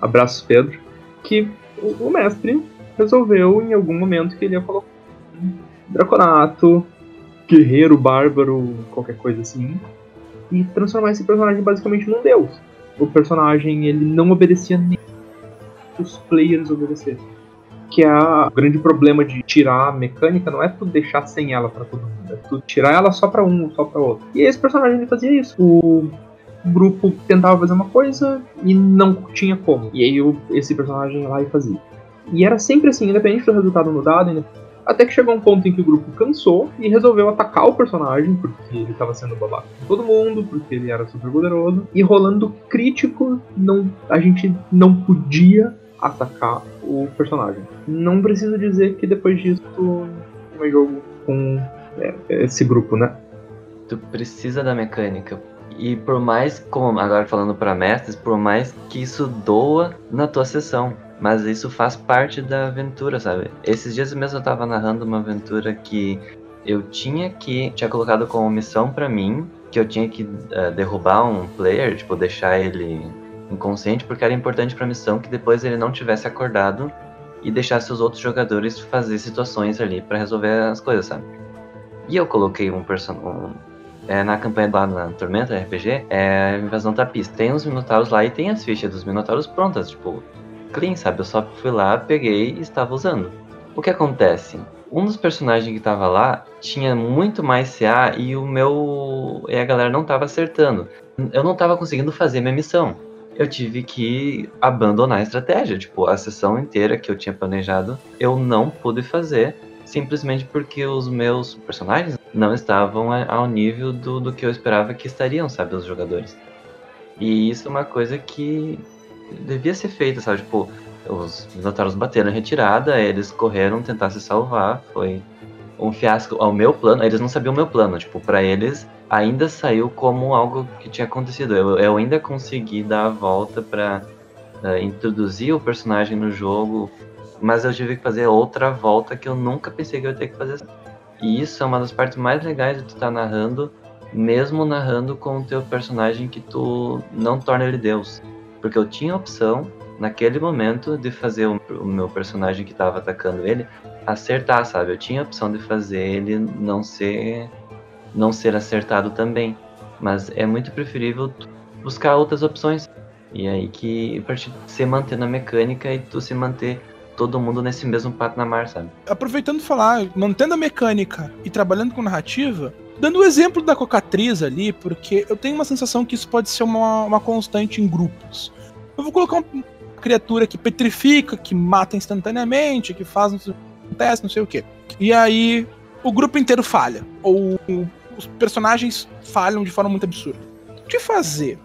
abraços Pedro, que o, mestre resolveu em algum momento que ele ia colocar um draconato, guerreiro, bárbaro, qualquer coisa assim, e transformar esse personagem basicamente num deus. O personagem ele não obedecia nem os players obedecessem. Que é o grande problema de tirar a mecânica não é tu deixar sem ela pra todo mundo, é tu tirar ela só pra um, só pra outro. E esse personagem ele fazia isso. O grupo tentava fazer uma coisa e não tinha como. E aí o- esse personagem ia lá e fazia. E era sempre assim, independente do resultado no dado, independente até que chegou um ponto em que o grupo cansou e resolveu atacar o personagem, porque ele estava sendo babaca com todo mundo, porque ele era super poderoso. E rolando crítico, não, a gente não podia atacar o personagem. Não preciso dizer que depois disso é jogo com é, esse grupo, né? Tu precisa da mecânica. E por mais, como agora falando pra mestres, por mais que isso doa na tua sessão. Mas isso faz parte da aventura, sabe? Esses dias mesmo eu tava narrando uma aventura que eu tinha que. Tinha colocado como missão pra mim que eu tinha que eh, derrubar um player, tipo, deixar ele inconsciente, porque era importante pra missão que depois ele não tivesse acordado e deixasse os outros jogadores fazer situações ali pra resolver as coisas, sabe? E eu coloquei um personagem. É, na campanha lá na Tormenta RPG, é Invasão Tapista. Tem os Minotauros lá e tem as fichas dos Minotauros prontas, tipo, clean, sabe? Eu só fui lá, peguei e estava usando. O que acontece? Um dos personagens que tava lá tinha muito mais CA e o meu. e a galera não tava acertando. Eu não tava conseguindo fazer minha missão. Eu tive que abandonar a estratégia. Tipo, a sessão inteira que eu tinha planejado, eu não pude fazer simplesmente porque os meus personagens não estavam ao nível do, do que eu esperava que estariam, sabe, os jogadores. E isso é uma coisa que devia ser feita, sabe? Tipo, os Minotauros bateram em retirada, eles correram tentar se salvar, foi um fiasco ao meu plano. Eles não sabiam o meu plano, tipo, para eles ainda saiu como algo que tinha acontecido. Eu, eu ainda consegui dar a volta para uh, eh, introduzir o personagem no jogo, mas eu tive que fazer outra volta que eu nunca pensei que eu ia ter que fazer. E isso é uma das partes mais legais de tu estar tá narrando, mesmo narrando com o teu personagem que tu não torna ele Deus. Porque eu tinha a opção, naquele momento, de fazer o, o meu personagem que estava atacando ele acertar, sabe? Eu tinha a opção de fazer ele não ser não ser acertado também. Mas é muito preferível buscar outras opções. E aí que a partir de manter na mecânica e tu se manter todo mundo nesse mesmo patamar, sabe? Aproveitando falar, mantendo a mecânica e trabalhando com narrativa, dando o exemplo da cocatriz ali, porque eu tenho uma sensação que isso pode ser uma, uma constante em grupos. Eu vou colocar uma criatura que petrifica, que mata instantaneamente, que faz um teste, não sei o quê. E aí o grupo inteiro falha. Ou os personagens falham de forma muito absurda. O que fazer?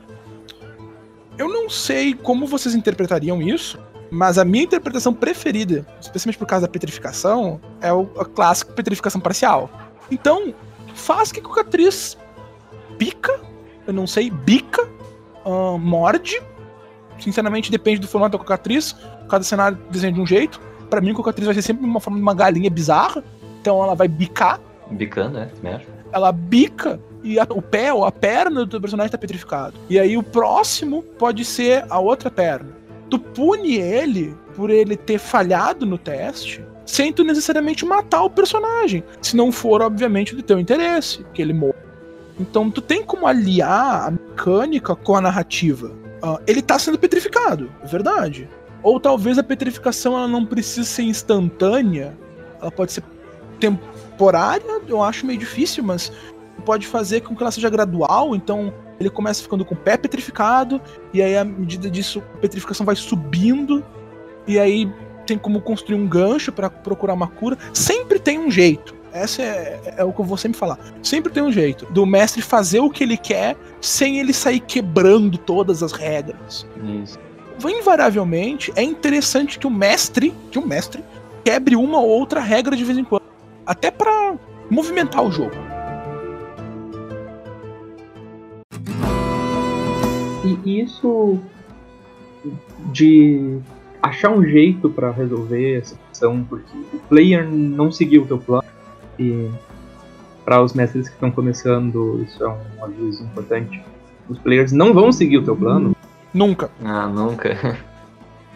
Eu não sei como vocês interpretariam isso, mas a minha interpretação preferida, especialmente por causa da petrificação, é o a clássico petrificação parcial. Então, faz que a atriz pica, eu não sei, bica, uh, morde. Sinceramente, depende do formato da cocatriz. Cada cenário desenha de um jeito. Para mim, a cocatriz vai ser sempre uma forma de uma galinha bizarra. Então ela vai bicar. Bicando, é, mesmo. Ela bica e a, o pé ou a perna do personagem tá petrificado. E aí o próximo pode ser a outra perna tu pune ele por ele ter falhado no teste, sem tu necessariamente matar o personagem, se não for, obviamente, do teu interesse, que ele morra. Então tu tem como aliar a mecânica com a narrativa. Uh, ele tá sendo petrificado, é verdade. Ou talvez a petrificação ela não precise ser instantânea, ela pode ser temporária, eu acho meio difícil, mas pode fazer com que ela seja gradual, então ele começa ficando com o pé petrificado, e aí, à medida disso, a petrificação vai subindo, e aí tem como construir um gancho para procurar uma cura. Sempre tem um jeito. Essa é, é, o que eu vou sempre falar. Sempre tem um jeito do mestre fazer o que ele quer sem ele sair quebrando todas as regras. Isso. Invariavelmente, é interessante que o mestre, que o mestre, quebre uma ou outra regra de vez em quando. Até para movimentar o jogo. E isso de achar um jeito para resolver essa questão, porque o player não seguiu o teu plano e para os mestres que estão começando, isso é um aviso importante. Os players não vão seguir o teu plano. Nunca. Ah, nunca.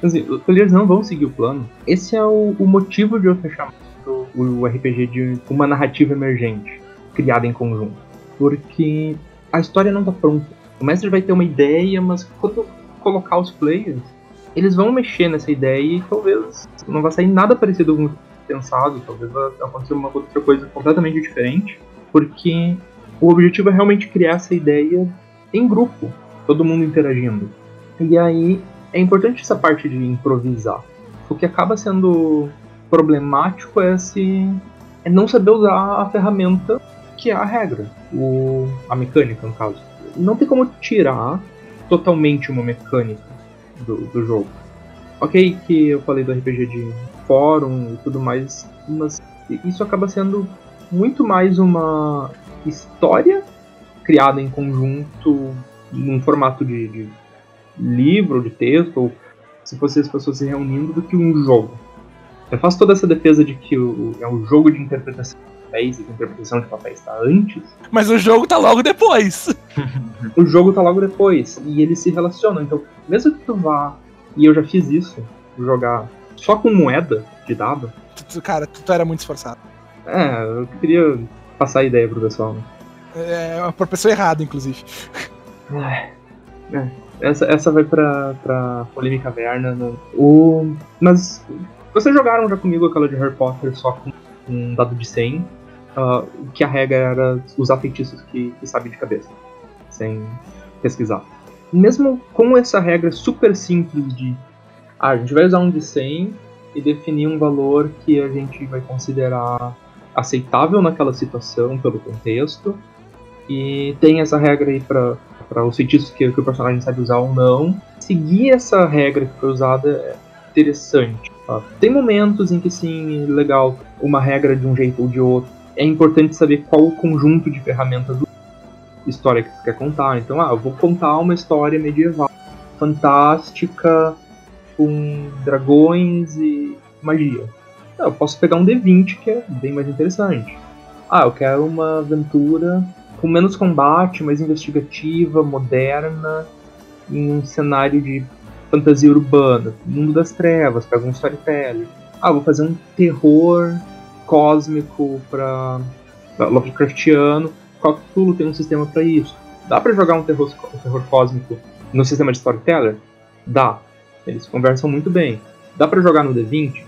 Assim, os players não vão seguir o plano. Esse é o, o motivo de eu ter chamado o RPG de uma narrativa emergente, criada em conjunto. Porque a história não está pronta. O mestre vai ter uma ideia, mas quando colocar os players, eles vão mexer nessa ideia e talvez não vai sair nada parecido com o pensado, talvez vai acontecer uma outra coisa completamente diferente, porque o objetivo é realmente criar essa ideia em grupo, todo mundo interagindo. E aí é importante essa parte de improvisar. O que acaba sendo problemático é se é não saber usar a ferramenta que é a regra, o, a mecânica no caso não tem como tirar totalmente uma mecânica do, do jogo. Ok que eu falei do RPG de fórum e tudo mais, mas isso acaba sendo muito mais uma história criada em conjunto num formato de, de livro, de texto, ou se fosse as pessoas se reunindo, do que um jogo. Eu faço toda essa defesa de que o, é um jogo de interpretação papéis e que a interpretação de papéis está antes. Mas o jogo tá logo depois. [laughs] o jogo tá logo depois. E eles se relacionam. Então, mesmo que tu vá. E eu já fiz isso, jogar só com moeda de dado. Cara, tu, tu era muito esforçado. É, eu queria passar a ideia pro pessoal. Né? É, pra pessoa errada, inclusive. É, é, essa, essa vai pra, pra polêmica verna. Né? O, mas Vocês jogaram já comigo aquela de Harry Potter só com um dado de 100, uh, que a regra era usar feitiços que, que de cabeça, sem pesquisar. Mesmo com essa regra super simples de ah, a gente vai usar um de 100 e definir um valor que a gente vai considerar aceitável naquela situação pelo contexto, e tem essa regra aí para os feitiços que, que, o personagem sabe usar ou não. Seguir essa regra que foi usada é interessante. Tá? Tem momentos em que sim, é legal, uma regra de um jeito ou de outro. É importante saber qual o conjunto de ferramentas do história que você quer contar. Então, ah, eu vou contar uma história medieval, fantástica, com dragões e magia. Ah, eu posso pegar um D20 que é bem mais interessante. Ah, eu quero uma aventura com menos combate, mais investigativa, moderna, em um cenário de fantasia urbana, mundo das trevas, pega um storytelling. Ah, vou fazer um terror cósmico para Lovecraftiano. Cthulhu tem um sistema para isso? Dá para jogar um terror, um terror cósmico no sistema de storyteller? Dá. Eles conversam muito bem. Dá para jogar no D20?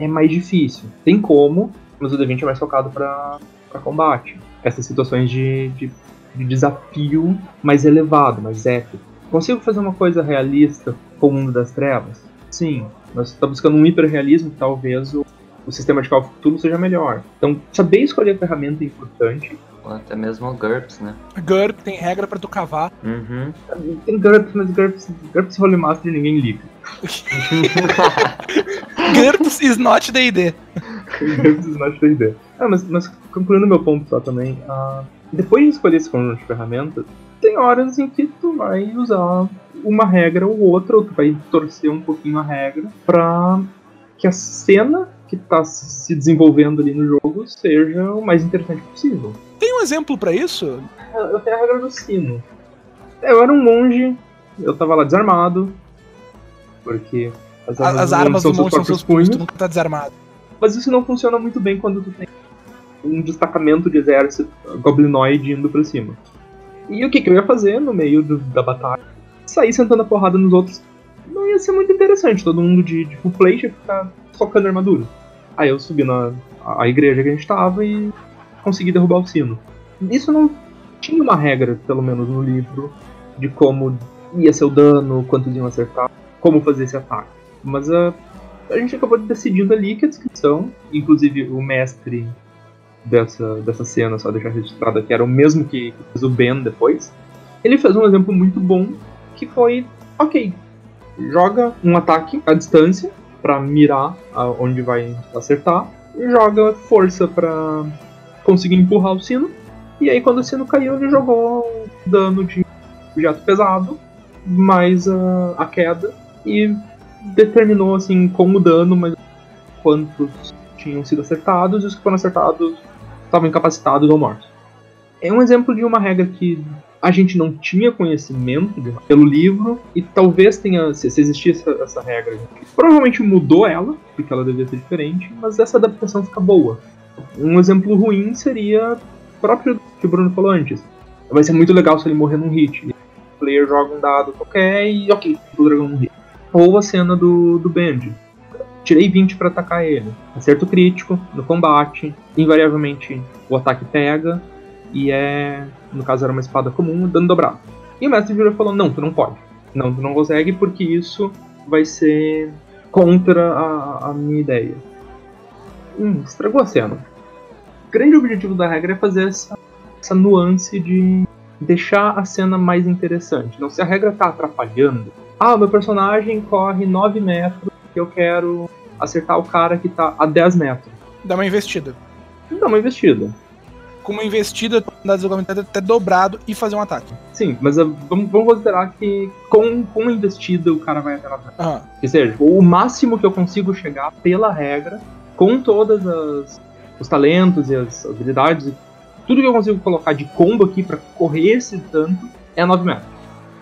É mais difícil. Tem como, mas o D20 é mais focado para combate essas situações de, de, de desafio mais elevado, mais épico. Consigo fazer uma coisa realista com o mundo das trevas? Sim, mas está buscando um hiperrealismo, talvez o, o sistema de cálculo seja melhor. Então, saber escolher a ferramenta é importante. Ou até mesmo o GURPS, né? GURPS tem regra para tu cavar. Uhum. Tem GURPS, mas GURPS, GURPS Holy Master ninguém liga. [laughs] GURPS is not the idea. GURPS is not the idea. Ah, mas, mas concluindo meu ponto só também, uh, depois de escolher esse conjunto de ferramentas, tem horas em que tu vai usar uma regra ou outra, ou tu vai torcer um pouquinho a regra para que a cena que está se desenvolvendo ali no jogo seja o mais interessante possível. Tem um exemplo para isso? Eu tenho a regra do sino. Eu era um monge, eu tava lá desarmado, porque as armas, as armas do monge são seus punhos, tu nunca tá desarmado. Mas isso não funciona muito bem quando tu tem um destacamento de exército goblinoide indo pra cima. E o que, que eu ia fazer no meio do, da batalha? Sair sentando a porrada nos outros. Não ia ser muito interessante, todo mundo de, de full plate ia ficar socando armadura. Aí eu subi na a, igreja que a gente tava e consegui derrubar o sino. Isso não tinha uma regra, pelo menos no livro, de como ia ser o dano, quantos iam acertar, como fazer esse ataque. Mas a, a gente acabou decidindo ali que a descrição, inclusive o mestre dessa, dessa cena, só deixar registrado aqui, era o mesmo que fez o Ben depois. Ele fez um exemplo muito bom que foi: ok, joga um ataque à distância para mirar onde vai acertar, joga força para conseguir empurrar o sino. E aí, quando o sino caiu, ele jogou dano de objeto pesado mais a, a queda e determinou assim como dano, mas quantos tinham sido acertados e os que foram acertados estavam incapacitados ou mortos. É um exemplo de uma regra que a gente não tinha conhecimento pelo livro e talvez tenha, se, se existisse essa, essa regra, provavelmente mudou ela, porque ela devia ser diferente, mas essa adaptação fica boa. Um exemplo ruim seria o próprio que o Bruno falou antes. Vai ser muito legal se ele morrer num hit. O player joga um dado qualquer e ok, o dragão num hit. Ou a cena do, do Band tirei 20 para atacar ele. Acerto crítico no combate, invariavelmente o ataque pega e é, no caso era uma espada comum, dano dobrado. E o mestre virou e falou: "Não, tu não pode. Não, tu não consegue porque isso vai ser contra a, a minha ideia." Hum, estragou a cena. O grande objetivo da regra é fazer essa, essa nuance de deixar a cena mais interessante. Então, se a regra tá atrapalhando, ah, meu personagem corre 9 metros que eu quero acertar o cara que tá a 10 metros. Dá uma investida. Dá uma investida. Com uma investida, dá deslogamento até dobrado e fazer um ataque. Sim, mas uh, vamos, vamos, considerar que com, com uma investida o cara vai até lá atrás. Uhum. Ou seja, o máximo que eu consigo chegar pela regra, com todas as os talentos e as habilidades, tudo que eu consigo colocar de combo aqui para correr esse tanto é 9 metros.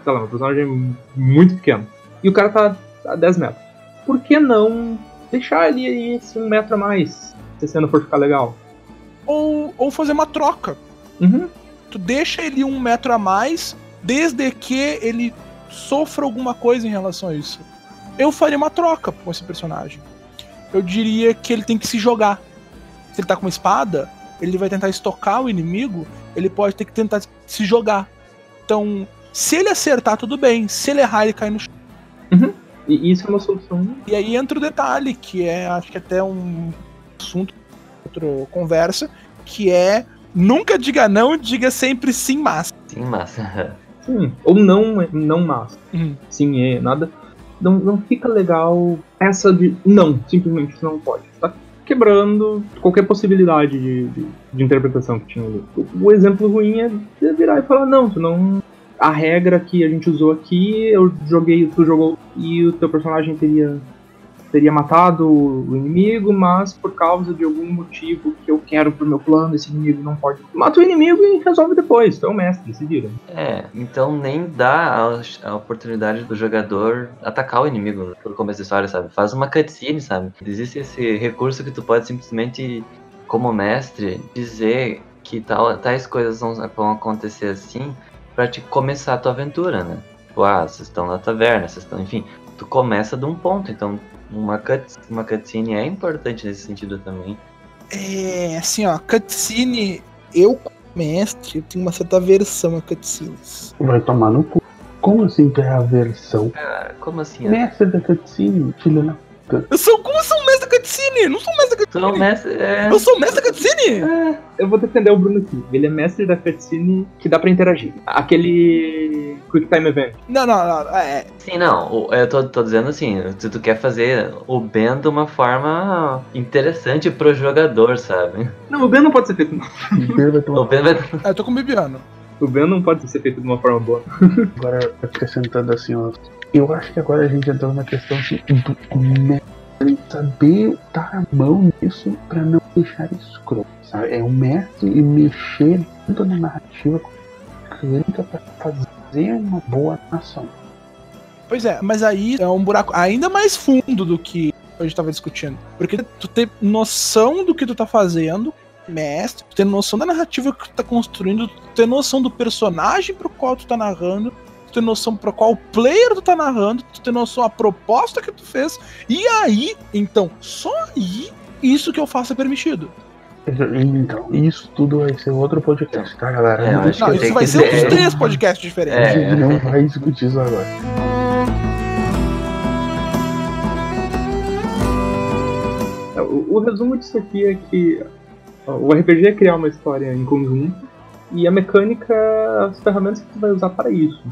Sei lá, meu personagem é muito pequeno. E o cara tá a 10 metros por que não deixar ele esse um metro a mais, se a cena for ficar legal? Ou, ou fazer uma troca. Uhum. Tu deixa ele um metro a mais, desde que ele sofra alguma coisa em relação a isso. Eu faria uma troca com esse personagem. eu diria que ele tem que se jogar. Se ele tá com uma espada, ele vai tentar estocar o inimigo, ele pode ter que tentar se jogar. Então, se ele acertar, tudo bem. Se ele errar, ele cai no chão. Uhum. E isso é uma solução. E aí entra o detalhe, que é, acho que até um assunto, outra conversa, que é nunca diga não, diga sempre sim, mas. Sim, massa. Sim. Ou não, não mas. Uhum. Sim, é, nada. Não, não fica legal essa de não, simplesmente não pode. Tá quebrando qualquer possibilidade de, de, de interpretação que tinha ali. O, o exemplo ruim é virar e falar, não, tu não. A regra que a gente usou aqui, eu joguei, tu jogou e o teu personagem teria teria matado o inimigo, mas por causa de algum motivo que eu quero pro meu plano, esse inimigo não pode. Mata o inimigo e resolve depois. Tu é o mestre, vira. É, então nem dá a, a oportunidade do jogador atacar o inimigo no começo da história, sabe? Faz uma cutscene, sabe? Existe esse recurso que tu pode simplesmente, como mestre, dizer que tal, tais coisas vão, vão acontecer assim para te começar a tua aventura, né? Tipo, ah, vocês estão na taverna, vocês estão, enfim, tu começa de um ponto, então uma, cut, uma cutscene é importante nesse sentido também. É, assim, ó, cutscene, eu como mestre, eu tenho uma certa aversão a cutscenes. Vai tomar no cu. Como assim tu é a versão? Cara, como assim? Mestre da cutscene, filho da puta. Eu sou, como eu sou um mestre da cutscene? Não sou um mestre da é cutscene. um mestre. É... Eu sou um mestre da cutscene? É, eu vou defender o Bruno aqui. Ele é mestre da cutscene que dá pra interagir. Aquele Quick Time Event. Não, não, não, é, Sim, não. Eu tô, tô dizendo assim, se tu quer fazer o Ben de uma forma interessante pro jogador, sabe? Não, o Ben não pode ser feito. O Ben vai. é, eu tô com o Bibiano. O Ben não pode ser feito de uma forma boa. Agora, acrescentando assim, ó. Eu acho que agora a gente entrou na questão assim, do mestre saber dar a mão nisso pra não deixar escroto, sabe? É o mestre e mexer tanto na narrativa mecânica pra fazer uma boa ação. Pois é, mas aí é um buraco ainda mais fundo do que a gente tava discutindo. Porque tu ter noção do que tu tá fazendo, mestre, tu ter noção da narrativa que tu tá construindo, tu ter noção do personagem pro qual tu tá narrando, tu ter noção pro qual player tu tá narrando, tu ter noção da proposta que tu fez, e aí, então, só aí, isso que eu faço é permitido. Então, isso tudo vai ser outro podcast, tá, galera? É, Não, isso tem vai que ser uns três podcasts A diferentes. É. gente não vai discutir isso agora. É, O, o resumo disso aqui é que o RPG é criar uma história em conjunto e a mecânica, as ferramentas que tu vai usar para isso.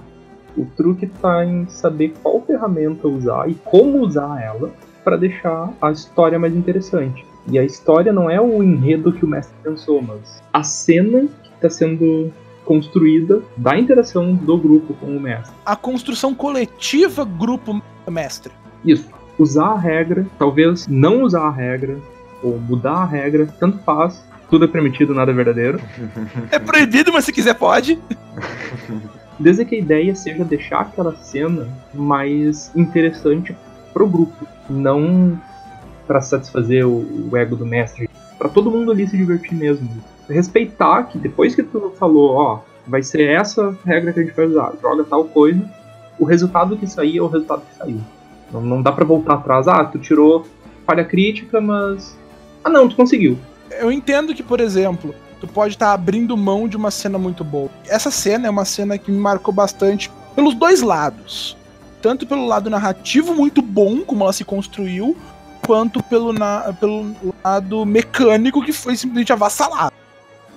O truque tá em saber qual ferramenta usar e como usar ela para deixar a história mais interessante. E a história não é o enredo que o mestre pensou, mas a cena que está sendo construída da interação do grupo com o mestre. A construção coletiva grupo mestre. Isso. Usar a regra, talvez não usar a regra, ou mudar a regra, tanto faz. Tudo é permitido, nada é verdadeiro. É proibido, mas se quiser pode. [laughs] Desde que a ideia seja deixar aquela cena mais interessante pro grupo, não para satisfazer o, o ego do mestre, Pra todo mundo ali se divertir mesmo. Respeitar que depois que tu falou, ó, vai ser essa regra que a gente vai usar, joga tal coisa, o resultado que sair é o resultado que saiu. Não, não dá pra voltar atrás, ah, tu tirou falha crítica, mas ah não, tu conseguiu. Eu entendo que, por exemplo, tu pode estar abrindo mão de uma cena muito boa. Essa cena é uma cena que me marcou bastante pelos dois lados. Tanto pelo lado narrativo muito bom, como ela se construiu, quanto pelo, na- pelo lado mecânico, que foi simplesmente avassalado.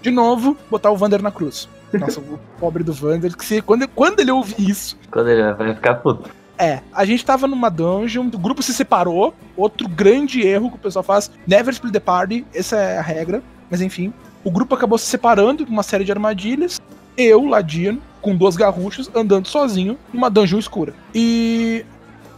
De novo, botar o Vander na cruz. Nossa, o [laughs] pobre do Vander, que se, quando, quando ele ouvir isso, Quando ele vai ficar puto. é, a gente tava numa dungeon, o grupo se separou, outro grande erro que o pessoal faz, never split the party, essa é a regra, mas enfim, o grupo acabou se separando com uma série de armadilhas, eu, Ladino, com duas garruchas, andando sozinho numa dungeon escura. E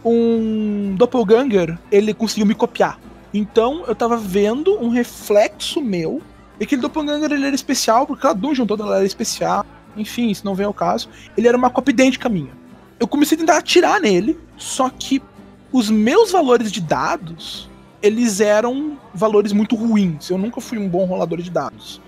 um doppelganger, ele conseguiu me copiar. Então eu tava vendo um reflexo meu, e aquele doppelganger ele era especial, porque a dungeon toda ela era especial, enfim, isso não vem ao caso. Ele era uma cópia idêntica minha eu comecei a tentar atirar nele, só que os meus valores de dados, eles eram valores muito ruins. Eu nunca fui um bom rolador de dados.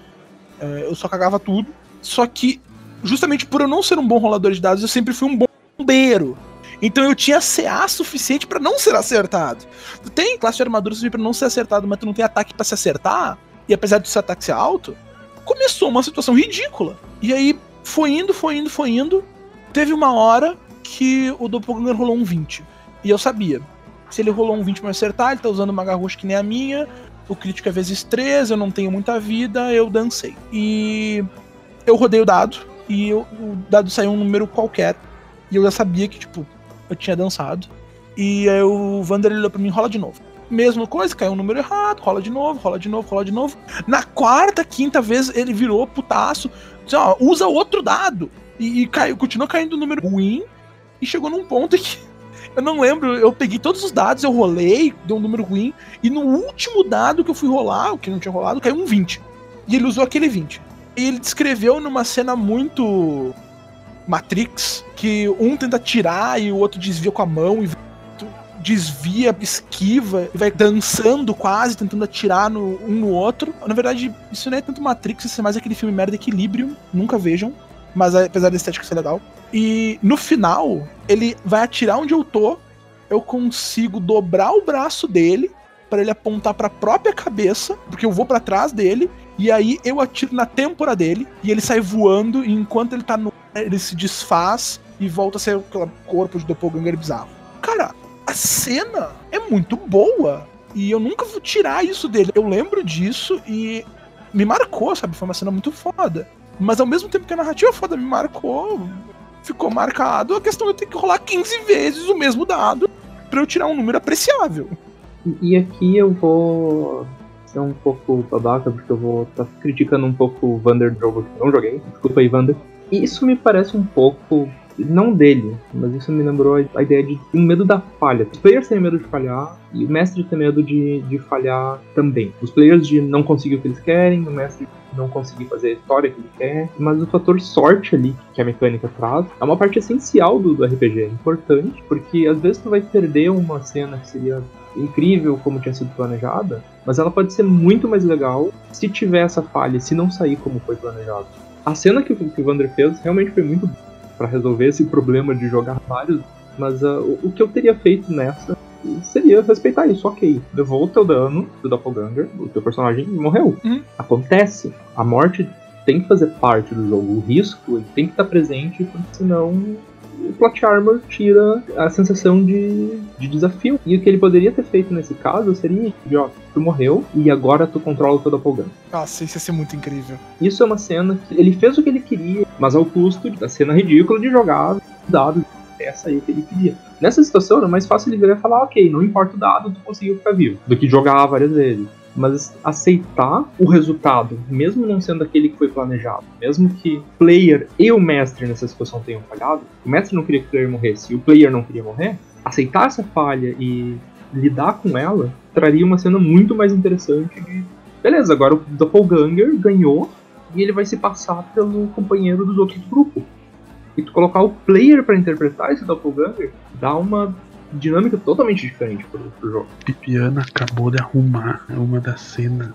É, eu só cagava tudo. Só que, justamente por eu não ser um bom rolador de dados, eu sempre fui um bom bombeiro. Então eu tinha CA suficiente pra não ser acertado. Tu tem classe de armadura suficiente pra não ser acertado, mas tu não tem ataque pra se acertar, e apesar do seu ataque ser alto, começou uma situação ridícula. E aí foi indo, foi indo, foi indo. Teve uma hora que o Doppelganger rolou um 20. E eu sabia. Se ele rolou um 20 pra acertar, ele tá usando uma garrucha que nem a minha. O crítico é vezes 3, eu não tenho muita vida, eu dancei. E eu rodei o dado, e eu, o dado saiu um número qualquer. E eu já sabia que, tipo, eu tinha dançado. E aí o Vander olhou pra mim, rola de novo. Mesma coisa, caiu um número errado, rola de novo, rola de novo, rola de novo. Na quarta, quinta vez, ele virou putaço. Disse, ó, usa outro dado. E, e caiu, continuou caindo o número ruim. E chegou num ponto que eu não lembro, eu peguei todos os dados, eu rolei, deu um número ruim, e no último dado que eu fui rolar, o que não tinha rolado, caiu um 20. E ele usou aquele 20. E ele descreveu numa cena muito Matrix, que um tenta tirar e o outro desvia com a mão e desvia, esquiva, e vai dançando quase, tentando atirar no, um no outro. Na verdade, isso não é tanto Matrix, isso é mais aquele filme merda Equilibrium, nunca vejam. Mas apesar da estética ser legal. E no final, ele vai atirar onde eu tô. Eu consigo dobrar o braço dele para ele apontar para a própria cabeça, porque eu vou para trás dele e aí eu atiro na têmpora dele e ele sai voando e enquanto ele tá no ele se desfaz e volta a ser aquele corpo de doppelganger bizarro. Cara, a cena é muito boa e eu nunca vou tirar isso dele. Eu lembro disso e me marcou, sabe? Foi uma cena muito foda. Mas ao mesmo tempo que a narrativa foda me marcou, ficou marcado a questão de eu ter que rolar 15 vezes o mesmo dado para eu tirar um número apreciável. E aqui eu vou ser um pouco babaca, porque eu vou estar tá criticando um pouco o Vander jogo que não joguei. Desculpa aí, Vander. Isso me parece um pouco não dele, mas isso me lembrou a ideia de um medo da falha. Os players têm medo de falhar e o mestre tem medo de, de falhar também. Os players de não conseguir o que eles querem, o mestre não conseguir fazer a história que ele quer, mas o fator sorte ali que a mecânica traz é uma parte essencial do, do RPG. É importante porque às vezes tu vai perder uma cena que seria incrível como tinha sido planejada, mas ela pode ser muito mais legal se tiver essa falha, se não sair como foi planejado. A cena que, que o Wander fez realmente foi muito para resolver esse problema de jogar vários, mas uh, o, o, que eu teria feito nessa seria respeitar isso, ok. Levou o teu dano do Doppelganger, o teu personagem morreu. Uhum. Acontece. A morte tem que fazer parte do jogo. O risco ele tem que estar presente, porque senão o plot armor tira a sensação de, de desafio. E o que ele poderia ter feito nesse caso seria, ó, tu morreu e agora tu controla o teu doppelganger. Nossa, isso ia ser muito incrível. Isso é uma cena que ele fez o que ele queria, mas ao custo da cena ridícula de jogar dados essa aí que ele queria. Nessa situação era mais fácil ele virar e falar, ok, não importa o dado, tu conseguiu ficar vivo, do que jogar várias vezes mas aceitar o resultado, mesmo não sendo aquele que foi planejado, mesmo que player e o mestre nessa situação tenham falhado, o mestre não queria que o player morresse e o player não queria morrer, aceitar essa falha e lidar com ela traria uma cena muito mais interessante de beleza, agora o Doppelganger ganhou e ele vai se passar pelo companheiro dos outros grupos. E tu colocar o player para interpretar esse Doppelganger dá uma dinâmica totalmente diferente pro, pro jogo. Pipiana acabou de arrumar uma das cenas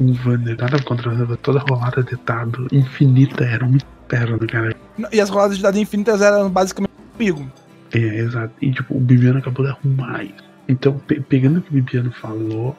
em Vander, nada contra ela, toda rolada de dado infinita era um inferno, cara. E as roladas de dado infinitas eram basicamente comigo. É, exato. E tipo, o Bibiano acabou de arrumar isso. Então, pe pegando o que o Bibiano falou,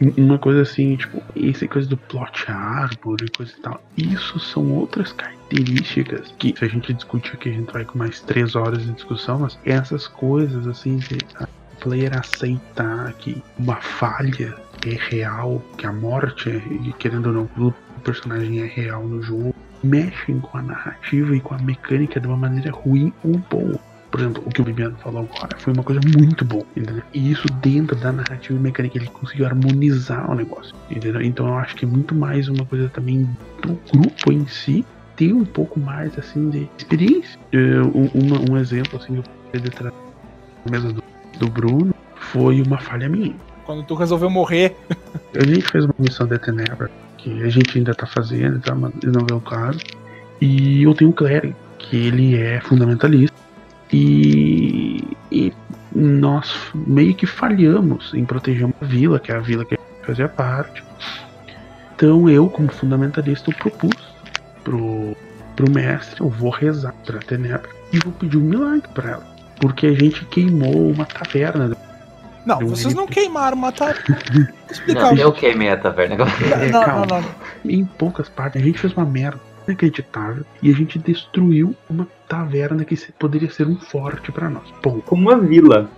uma coisa assim, tipo, essa coisa do plot arbor e coisa e tal, isso são outras características que se a gente discutir aqui, a gente vai com mais três horas de discussão, mas essas coisas assim, o player aceitar que uma falha é real, que a morte, é, querendo ou não, o personagem é real no jogo, mexem com a narrativa e com a mecânica de uma maneira ruim ou boa por exemplo, o que o Bibiano falou agora foi uma coisa muito boa, entendeu? E isso dentro da narrativa e mecânica, ele conseguiu harmonizar o negócio, entendeu? Então eu acho que é muito mais uma coisa também do grupo em si ter um pouco mais, assim, de experiência. Um, um exemplo, assim, eu de trás da mesa do, do Bruno foi uma falha minha. Quando tu resolveu morrer. [laughs] a gente fez uma missão de Tenebra, que a gente ainda tá fazendo, tá? Mas não é o caso. E eu tenho um clérigo, que ele é fundamentalista. E, e nós meio que falhamos em proteger uma vila, que é a vila que a gente fazia parte. Então eu, como fundamentalista, eu propus pro, pro mestre, eu vou rezar pra Tenebra e vou pedir um milagre para ela. Porque a gente queimou uma taverna. Não, vocês não queimaram uma taverna. [laughs] Não, eu queimei a taverna. É, Não, calma. não, não. Em poucas partes, a gente fez uma merda inacreditável e a gente destruiu uma taverna que poderia ser um forte pra nós. Ponto. Como uma vila.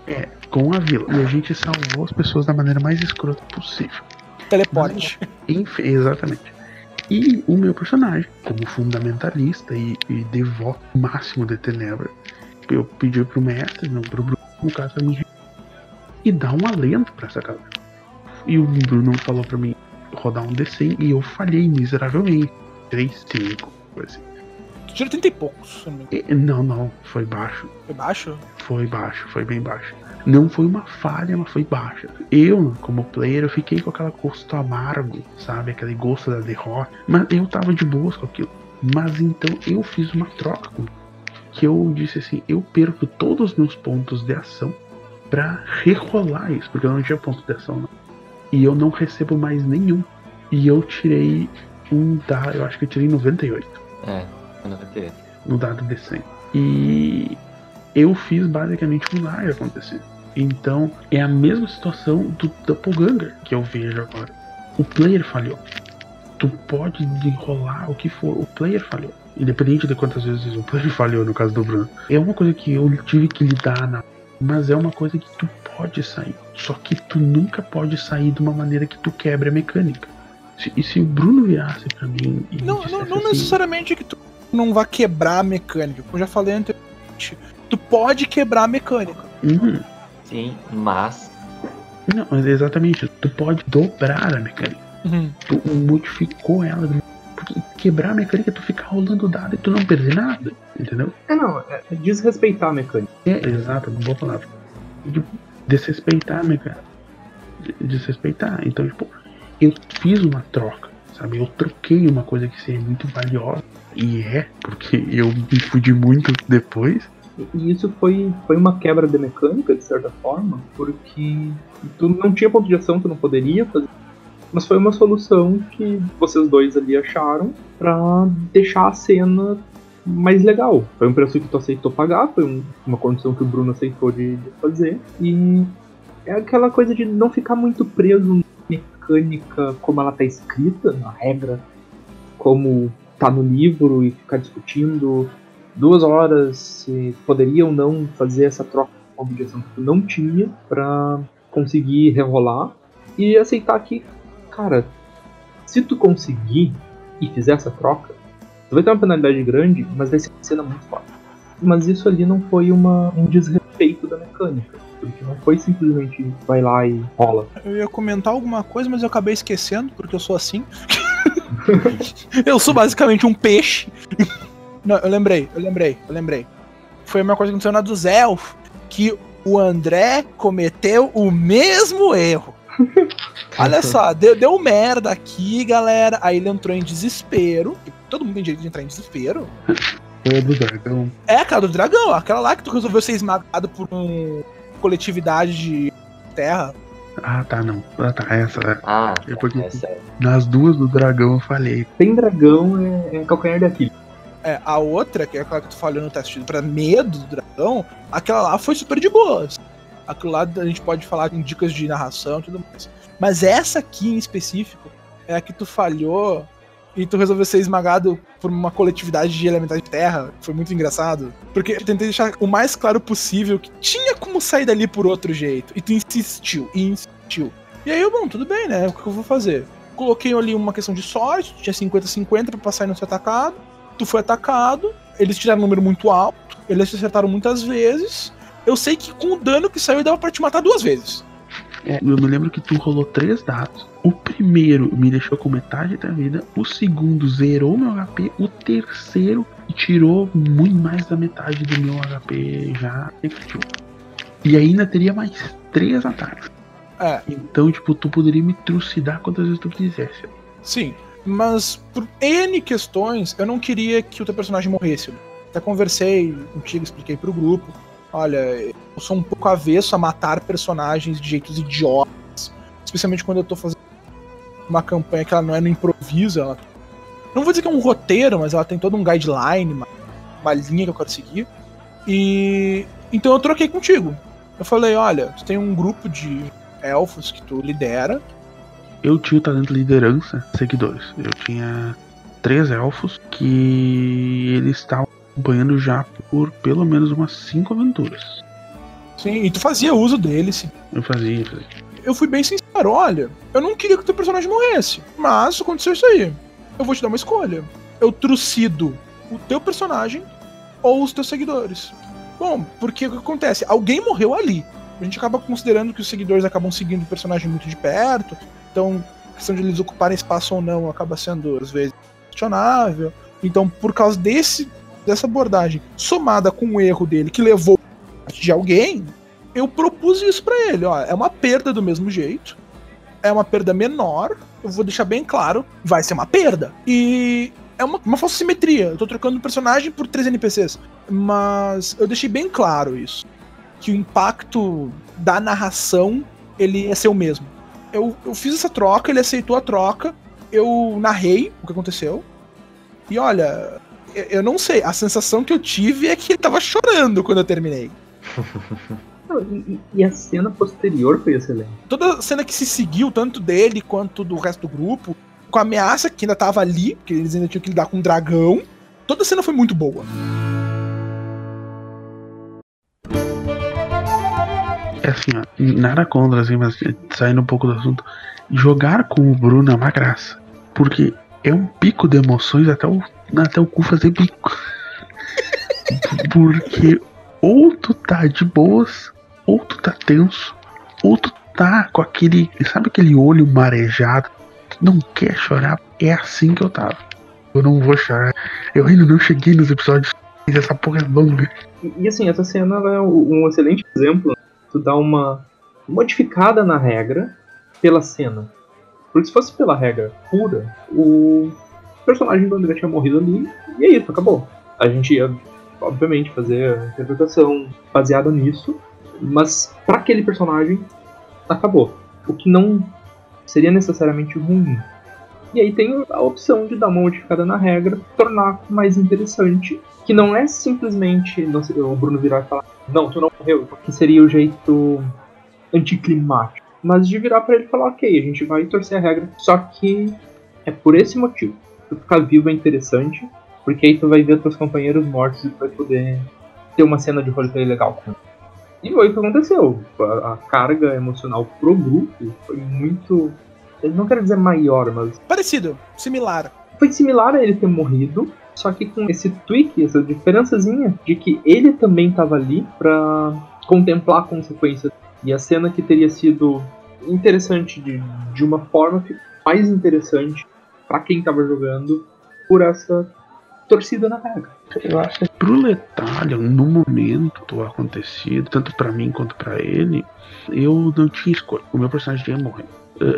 Com a vila. E a gente salvou as pessoas da maneira mais escrota possível. Teleporte. Enf- exatamente. E o meu personagem, como fundamentalista e, e devoto máximo de Tenebra, eu pedi pro mestre, não pro Bruno, no caso pra mim, e dar um alento pra essa galera. E o Bruno falou pra mim rodar um D100 e eu falhei miseravelmente. 3, 5, coisa assim. Tu tira 30 e poucos, não não, não, foi baixo. Foi baixo? Foi baixo, foi bem baixo. Não foi uma falha, mas foi baixa. Eu, como player, eu fiquei com aquele gosto amargo, sabe? Aquele gosto da derrota. Mas eu tava de boas com aquilo. Mas então eu fiz uma troca com que eu disse assim, eu perco todos os meus pontos de ação pra rerolar isso, porque eu não tinha ponto de ação não. E eu não recebo mais nenhum. E eu tirei um da, eu acho que eu tirei 98 É, ter. no dado de 100. E eu fiz basicamente um milagre acontecer. Então é a mesma situação do Doppelganger que eu vejo agora. O player falhou. Tu pode enrolar o que for, o player falhou. Independente de quantas vezes o player [laughs] falhou no caso do Bruno. É uma coisa que eu tive que lidar na. Mas é uma coisa que tu pode sair. Só que tu nunca pode sair de uma maneira que tu quebre a mecânica. Se- e se o Bruno virasse pra mim e Não, não, não assim, necessariamente que tu não vá quebrar a mecânica. Como eu já falei anteriormente, tu pode quebrar a mecânica. "Uhum, Sim, mas. Não, mas exatamente. Tu pode dobrar a mecânica. Uhum. Tu modificou ela. Porque quebrar a mecânica é tu ficar rolando dado e tu não perder nada. Entendeu? É, não, é é desrespeitar a mecânica. É, exato, uma boa palavra. De desrespeitar a mecânica. De- Desrespeitar. Então, tipo, eu fiz uma troca, sabe? Eu troquei uma coisa que seria muito valiosa. E é, porque eu me fudi muito depois. E- isso foi, foi uma quebra de mecânica, de certa forma, porque tu não tinha ponto de ação, tu não poderia fazer. Mas foi uma solução que vocês dois ali acharam pra deixar a cena mais legal. Foi um preço que tu aceitou pagar, foi um- uma condição que o Bruno aceitou de, de fazer. E é aquela coisa de não ficar muito preso na mecânica como ela tá escrita, na regra, como tá no livro e ficar discutindo duas horas se poderia ou não fazer essa troca com a objeção que tu não tinha pra conseguir rerolar e aceitar que, cara, se tu conseguir e fizer essa troca, tu vai ter uma penalidade grande, mas vai ser uma cena muito fácil. Mas isso ali não foi uma, um desrespeito da mecânica, porque não foi simplesmente vai lá e rola. Eu ia comentar alguma coisa, mas eu acabei esquecendo, porque eu sou assim. [laughs] [laughs] eu sou basicamente um peixe. Não, eu lembrei, eu lembrei, eu lembrei. Foi a mesma coisa que aconteceu na dos elfos, que o André cometeu o mesmo erro. [laughs] Olha só, deu, deu merda aqui, galera. Aí ele entrou em desespero. e Todo mundo tem direito de entrar em desespero. Foi a do dragão. É aquela do dragão, aquela lá que tu resolveu ser esmagado por uma coletividade de terra. Ah, tá, não. Ah, tá, essa. é. Ah, É porque- é sério. Nas duas do dragão eu falei. Tem dragão é, é calcanhar de Aquiles. É, a outra, que é aquela que tu falou no teste pra medo do dragão, aquela lá foi super de boas. Aquilo lá a gente pode falar com dicas de narração e tudo mais. Mas essa aqui em específico é a que tu falhou e tu resolveu ser esmagado por uma coletividade de elementais de terra. Foi muito engraçado. Porque eu tentei deixar o mais claro possível que tinha como sair dali por outro jeito. E tu insistiu, e insistiu. E aí eu, bom, tudo bem, né? O que eu vou fazer? Coloquei ali uma questão de sorte, tinha 50-50 pra passar e não ser atacado. Tu foi atacado, eles tiraram um número muito alto, eles te acertaram muitas vezes. Eu sei que com o dano que saiu dava pra te matar duas vezes. É, eu me lembro que tu rolou três dados. O primeiro me deixou com metade da vida. O segundo zerou meu HP. O terceiro tirou muito mais da metade do meu HP já. E ainda teria mais três ataques. É, Então, tipo, tu poderia me trucidar quantas vezes tu quisesse. sim. Mas por N questões, eu não queria que o teu personagem morresse. Até conversei contigo, expliquei pro grupo. Olha, eu sou um pouco avesso a matar personagens de jeitos idiotas. Especialmente quando eu tô fazendo uma campanha que ela não é no improviso. Ela... Não vou dizer que é um roteiro, mas ela tem todo um guideline, uma, uma linha que eu quero seguir. E então eu troquei contigo. Eu falei, olha, tu tem um grupo de elfos que tu lidera. Eu tinha o talento de liderança, seguidores. Eu tinha três elfos que eles estavam acompanhando já por pelo menos umas cinco aventuras. Sim, e tu fazia uso deles. Eu fazia, eu fazia. Eu fui bem sincero, olha, eu não queria que o teu personagem morresse, mas aconteceu isso aí. Eu vou te dar uma escolha. Eu trucido o teu personagem ou os teus seguidores. Bom, porque o que acontece? Alguém morreu ali. A gente acaba considerando que os seguidores acabam seguindo o personagem muito de perto, então a questão de eles ocuparem espaço ou não acaba sendo, às vezes, questionável. Então, por causa desse, dessa abordagem, somada com o erro dele que levou de alguém, eu propus isso para ele. Ó, é uma perda do mesmo jeito, é uma perda menor, eu vou deixar bem claro, vai ser uma perda. E é uma, uma falsa simetria. Eu tô trocando um personagem por três NPCs. Mas eu deixei bem claro isso. Que o impacto da narração ele ser o mesmo. Eu, eu fiz essa troca, ele aceitou a troca, eu narrei o que aconteceu. E olha, eu, eu não sei, a sensação que eu tive é que ele tava chorando quando eu terminei. [laughs] E, e a cena posterior foi excelente. Toda cena que se seguiu, tanto dele quanto do resto do grupo, com a ameaça que ainda tava ali, porque eles ainda tinham que lidar com um dragão. Toda a cena foi muito boa. É assim, ó, nada contra, assim, mas saindo um pouco do assunto, jogar com o Bruno é uma graça. Porque é um pico de emoções até o, até o cu fazer bico. porque ou tu tá de boas, ou tu tá tenso, ou tu tá com aquele. Sabe aquele olho marejado? Tu não quer chorar? É assim que eu tava. Eu não vou chorar. Eu ainda não cheguei nos episódios. Essa porra é longa. E, assim, essa cena é um excelente exemplo. Tu dá uma modificada na regra pela cena. Porque se fosse pela regra pura, o personagem do André tinha morrido ali e é isso, acabou. A gente ia, obviamente, fazer a interpretação baseada nisso, mas para aquele personagem, acabou. O que não seria necessariamente ruim. E aí tem a opção de dar uma modificada na regra, tornar mais interessante, que não é simplesmente não sei, o Bruno virar e falar, não, tu não morreu, que seria o jeito anticlimático. Mas de virar para ele e falar, ok, a gente vai torcer a regra, só que é por esse motivo. Tu ficar vivo é interessante, porque aí tu vai ver teus companheiros mortos e tu vai poder ter uma cena de roleplay legal e foi o que aconteceu. A, a, carga emocional pro grupo foi muito. Eu não quero dizer maior, mas. Parecido, similar. Foi similar a ele ter morrido, só que com esse tweak, essa diferençazinha de que ele também estava ali para contemplar a consequência. E a cena que teria sido interessante de, de uma forma mais interessante para quem estava jogando por essa torcida na regra. Eu acho que pro Letalho, no momento acontecido, tanto para mim quanto para ele, eu não tinha escolha. O meu personagem ia morrer.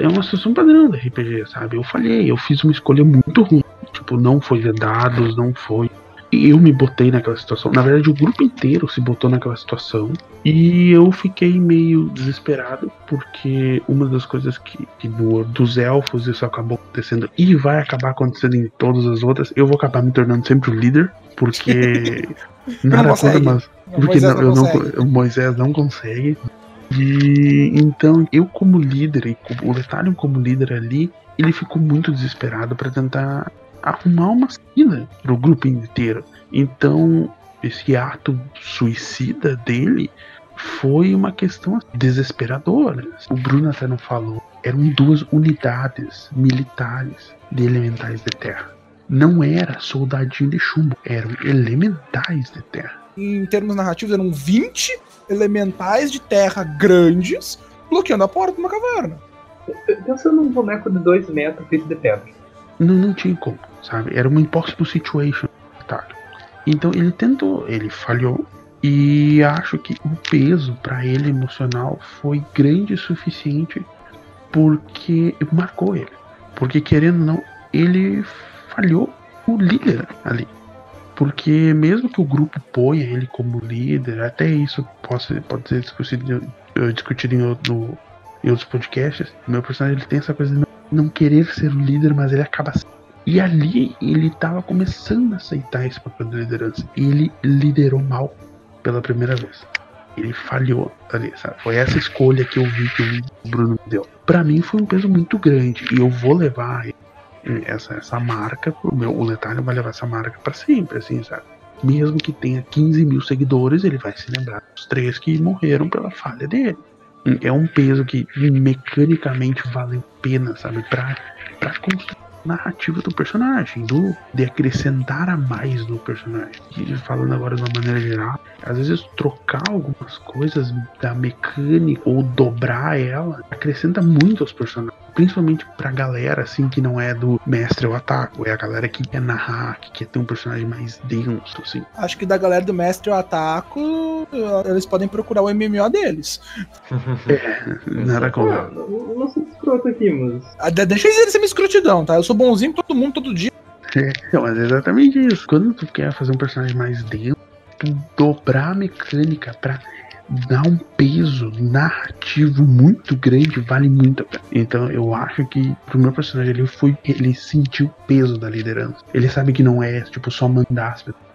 É uma situação padrão da RPG, sabe? Eu falhei, eu fiz uma escolha muito ruim. Tipo, não foi dados, não foi eu me botei naquela situação. Na verdade, o grupo inteiro se botou naquela situação. E eu fiquei meio desesperado, porque uma das coisas que, que dos elfos isso acabou acontecendo e vai acabar acontecendo em todas as outras, eu vou acabar me tornando sempre o líder, porque. [laughs] nada contra, mas. Porque não, não não, Moisés não consegue. E então, eu como líder, e o Letalion como líder ali, ele ficou muito desesperado para tentar arrumar uma saída pro grupo inteiro. Então, esse ato suicida dele foi uma questão desesperadora. O Bruno até não falou. Eram duas unidades militares de elementais de terra. Não era soldadinho de chumbo, eram elementais de terra. Em termos narrativos, eram 20 elementais de terra grandes bloqueando a porta de uma caverna. Pensando num boneco de 2 metros feito de pedra. Não, não tinha como sabe? Era uma impossible situation. Tá. Então ele tentou, ele falhou. E acho que o peso para ele emocional foi grande o suficiente porque marcou ele. Porque querendo ou não, ele falhou o líder ali. Porque mesmo que o grupo ponha ele como líder, até isso pode, pode ser discutido, discutido em, outro, em outros podcasts, meu personagem ele tem essa coisa de não, não querer ser o líder, mas ele acaba sendo e ali ele estava começando a aceitar esse papel de liderança. E ele liderou mal. pela primeira vez. Ele falhou ali, sabe? Foi essa escolha que eu vi que o Bruno me deu. Pra mim foi um peso muito grande e eu vou levar essa, essa marca pro meu. O Letalho vai levar essa marca para sempre, assim, sabe? Mesmo que tenha 15 mil seguidores, ele vai se lembrar dos três que morreram pela falha dele. É um peso que mecanicamente vale a pena, sabe? Pra, pra construir narrativa do personagem, do de acrescentar a mais no personagem. E falando agora de uma maneira geral, às vezes trocar algumas coisas da mecânica ou dobrar ela acrescenta muito aos personagens. Principalmente pra galera assim que não é do mestre ou ataco, é a galera que quer narrar, que quer ter um personagem mais denso, assim. Acho que da galera do mestre ou ataco, eles podem procurar o MMO deles. [laughs] é, nada como. Ah, eu não sou escroto aqui, mas. Ah, Deixa eles ser minha escrotidão, tá? Eu sou bonzinho com todo mundo todo dia. É, mas é exatamente isso. Quando tu quer fazer um personagem mais denso, tu dobrar a mecânica pra dar um peso narrativo muito grande vale muito a pena. Então eu acho que pro meu personagem ele foi. Ele sentiu o peso da liderança. Ele sabe que não é tipo só mandar as pessoas.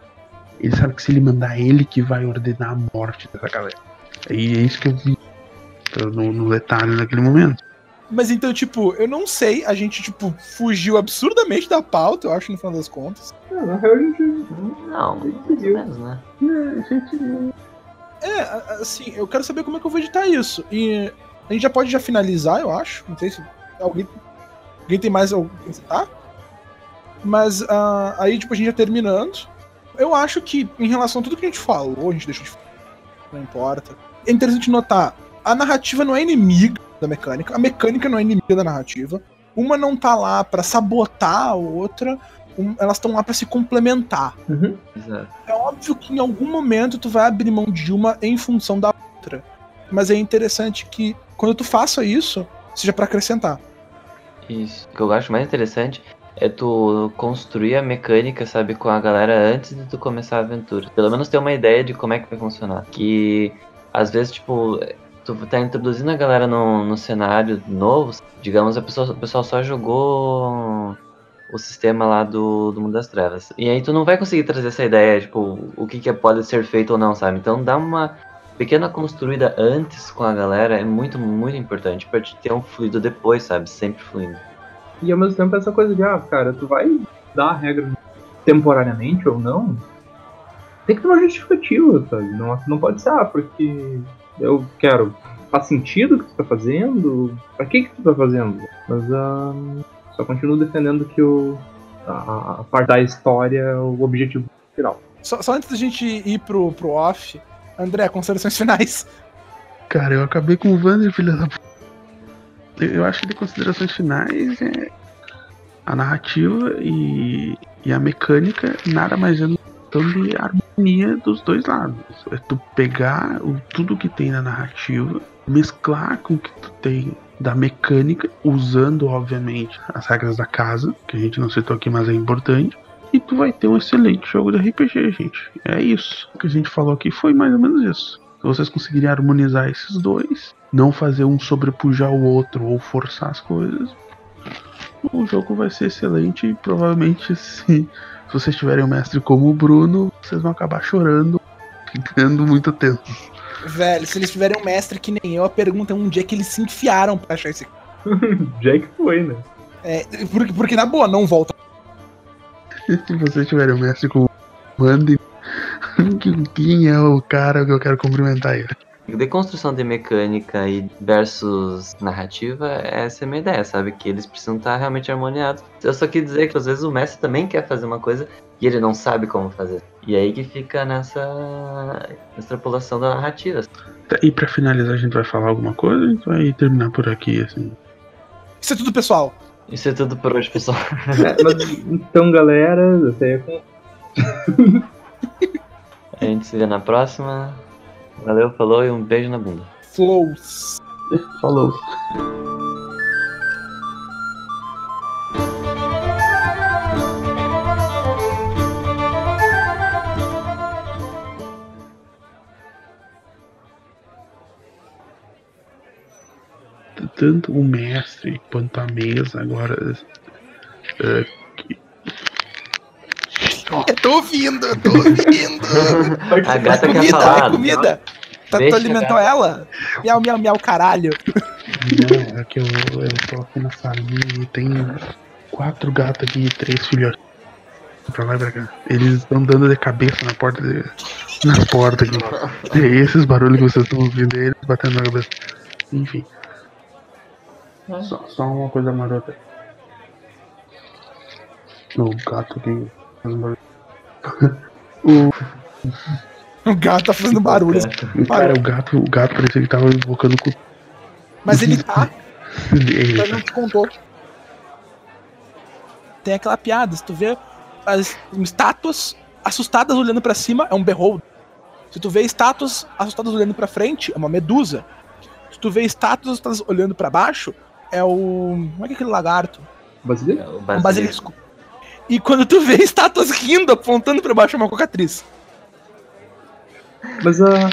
Ele sabe que se ele mandar ele que vai ordenar a morte dessa galera. E é isso que eu vi no, no detalhe naquele momento. Mas então, tipo, eu não sei, a gente, tipo, fugiu absurdamente da pauta, eu acho, no final das contas. Ah, na real a gente. Não, mais ou menos, né? É, gente. É, assim, eu quero saber como é que eu vou editar isso. E a gente já pode já finalizar, eu acho. Não sei se alguém, alguém tem mais algo citar. Mas ah, aí, tipo, a gente já terminando. Eu acho que, em relação a tudo que a gente falou, a gente deixou de falar, não importa. É interessante notar, a narrativa não é inimiga da mecânica, a mecânica não é inimiga da narrativa. Uma não tá lá pra sabotar a outra, um- elas estão lá pra se complementar. Uhum. Exato. É óbvio que em algum momento tu vai abrir mão de uma em função da outra. Mas é interessante que quando tu faça isso, seja pra acrescentar. Isso. O que eu acho mais interessante é tu construir a mecânica, sabe, com a galera antes de tu começar a aventura. Pelo menos ter uma ideia de como é que vai funcionar. Que às vezes, tipo, tu tá introduzindo a galera no, no cenário novo, digamos, a pessoa, o pessoal só jogou o sistema lá do, do Mundo das Trevas. E aí tu não vai conseguir trazer essa ideia, tipo, o que, que pode ser feito ou não, sabe? Então dá uma pequena construída antes com a galera é muito, muito importante pra te ter um fluido depois, sabe? Sempre fluindo. E ao mesmo tempo essa coisa de, ah, cara, tu vai dar a regra temporariamente ou não, tem que ter uma justificativa, sabe? Não, não pode ser, ah, porque eu quero. Faz sentido o que tu tá fazendo? Pra que que tu tá fazendo? Mas ah, só continuo defendendo que o, a, a parte da história é o objetivo final. Só, só antes da gente ir pro, pro off, André, considerações finais. Cara, eu acabei com o Vander, filha da puta. Eu eu acho que de considerações finais é a narrativa e, e a mecânica nada mais é questão de harmonia dos dois lados. É tu pegar o, tudo que tem na narrativa, mesclar com o que tu tem da mecânica, usando, obviamente, as regras da casa, que a gente não citou aqui, mas é importante. E tu vai ter um excelente jogo de RPG, gente. É isso. O que a gente falou aqui foi mais ou menos isso. Se vocês conseguirem harmonizar esses dois, não fazer um sobrepujar o outro ou forçar as coisas, o jogo vai ser excelente e provavelmente [laughs] se, se vocês tiverem um mestre como o Bruno, vocês vão acabar chorando, [laughs] ficando muito tempo. Velho, se eles tiverem um mestre que nem eu, a pergunta é um dia que eles se enfiaram pra achar esse. [laughs] Jack foi, né? É, porque, porque na boa, não volta. [laughs] Se vocês tiverem um mestre como mandem [laughs] quem é o cara que eu quero cumprimentar ele. De construção de mecânica e versus narrativa, essa é a minha ideia, sabe? Que eles precisam estar realmente harmoniados. Eu só quis dizer que às vezes o mestre também quer fazer uma coisa e ele não sabe como fazer. E aí que fica nessa extrapolação da narrativa. Tá, E pra finalizar, a gente vai falar alguma coisa? A gente vai terminar por aqui, assim. Isso é tudo, pessoal. Isso é tudo por hoje, pessoal. É, mas, então, galera, até [laughs] A gente se vê na próxima. Valeu, falou e um beijo na bunda. Flows. Falou. Tanto o mestre quanto a mesa agora. Eu tô ouvindo, tô ouvindo. [laughs] A gata quer comida, falar. é comida. Tá, tu alimentou gata. ela? Miau, miau, miau, caralho. Não, é que eu, eu tô aqui na salinha e tem quatro gatos aqui e três filhotes. Pra lá e pra cá. Eles estão dando de cabeça na porta de, na porta aqui. E esses barulhos que vocês estão ouvindo, é eles batendo na cabeça. Enfim. Só, só uma coisa marota. O gato aqui fazendo barulho. O, O gato tá fazendo barulho. cara, o gato, o gato parecia que tava invocando o cu Mas ele tá, mas não te contou. Tem aquela piada, se tu vê as estátuas assustadas olhando pra cima, é um beholder. Se tu vê estátuas assustadas olhando pra frente, é uma medusa. Se tu vê estátuas assustadas olhando pra baixo, é o. Como é que é aquele lagarto? Basílio? O Um basilisco. E quando tu vê [laughs] estátuas rindo, apontando pra baixo, é uma cocatriz. Mas a.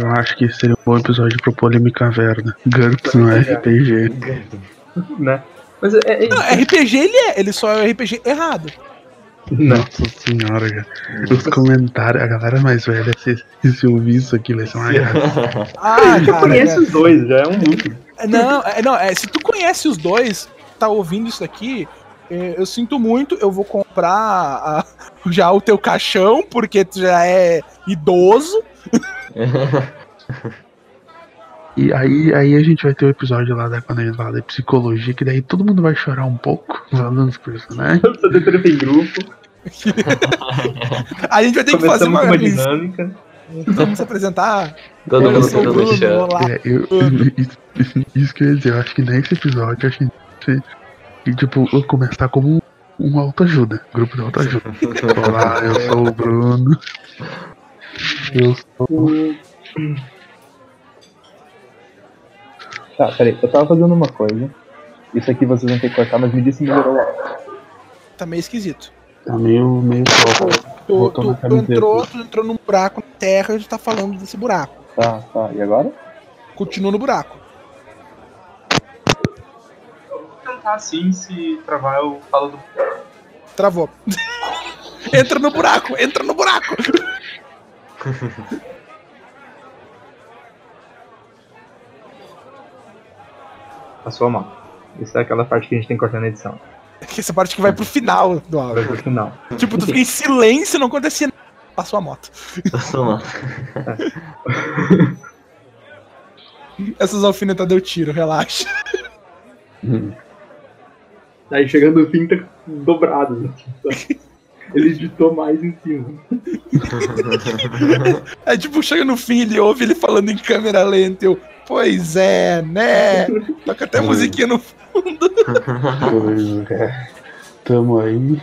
Eu acho que seria um bom episódio pro Polêmica Caverna. GURPS no RPG. né? Mas é. é, Não, RPG ele é, ele só é RPG errado. Não. Nossa senhora, cara. Os comentários, a galera mais velha, se, se ouvir isso aqui, vai ser uma graça. Ah, [laughs] Eu cara. conheço os dois, já é um lucro. é- Não, é, não, é, se tu conhece os dois, tá ouvindo isso aqui, é, eu sinto muito, eu vou comprar a- [laughs] já o teu caixão, porque tu já é idoso. [laughs] E aí, aí a gente vai ter o episódio lá da quando a gente fala de psicologia, que daí todo mundo vai chorar um pouco falando dos personagens. Fazer terapia em grupo, [laughs] A gente vai ter que fazer começamos uma. uma dinâmica. Vamos se apresentar. Todo mundo se olá. É, eu, isso, isso que eu ia dizer, eu acho que nesse episódio a gente e, tipo, eu começar como um, autoajuda, grupo de autoajuda. [laughs] Olá, eu sou o Bruno. Eu sou. Tá, peraí, eu tava fazendo uma coisa. Isso aqui vocês vão ter que cortar, mas me disse se melhorou lá. Tá meio esquisito. Tá meio, meio. Tu, tu- tu entrou, tu entrou num buraco na terra e tu tá falando desse buraco. Tá, tá. E agora? Continua no buraco. Assim, se travar eu falo do. Travou. [laughs] entra no buraco, entra no buraco. [laughs] A sua mão. Isso é aquela parte que a gente tem que cortar na edição. [laughs] Essa parte que vai pro final do Vai áudio. pro final. Tipo, tu fica em silêncio, não acontecia nada. Passou a moto. Passou mal. Essas alfinetadas eu tiro, relaxa. Aí chegando no fim tá dobrado. assim, tá? Ele editou mais em cima. [laughs] É tipo, chega no fim, ele ouve ele falando em câmera lenta. Eu, pois é, né? Toca até musiquinha no fundo. Pois é. Tamo aí.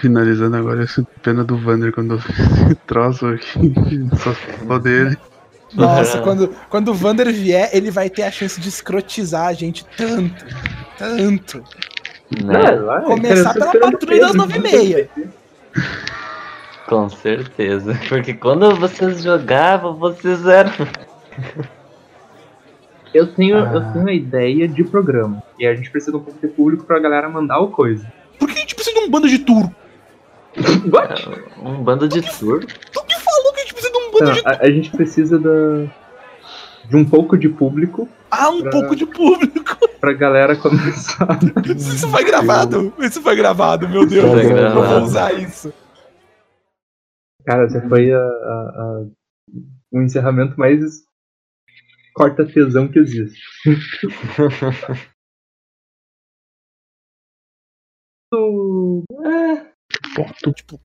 Finalizando agora esse pena do Vander quando eu troço aqui. [laughs] Só falou dele. Nossa, quando, quando o Vander vier, ele vai ter a chance de escrotizar a gente tanto. Tanto. né? Começar cara, eu tô pela patrulha das nove e meia. Com certeza. Porque quando vocês jogavam, vocês eram. Eu tenho, Ah. eu tenho a ideia de programa. E a gente precisa de um pouco de público pra galera mandar o coisa. Por que a gente precisa de um bando de turco? What? Um bando de turco. Não, de a, a gente precisa da, de um pouco de público Ah, um Pra- pouco de público. pra galera começar. Isso foi gravado. Isso foi gravado, meu Deus. Foi Eu gravado. vou usar isso. Cara, esse foi a, a- a- o encerramento mais corta tesão que existe. [laughs] [laughs] Do- Foto. Tipo,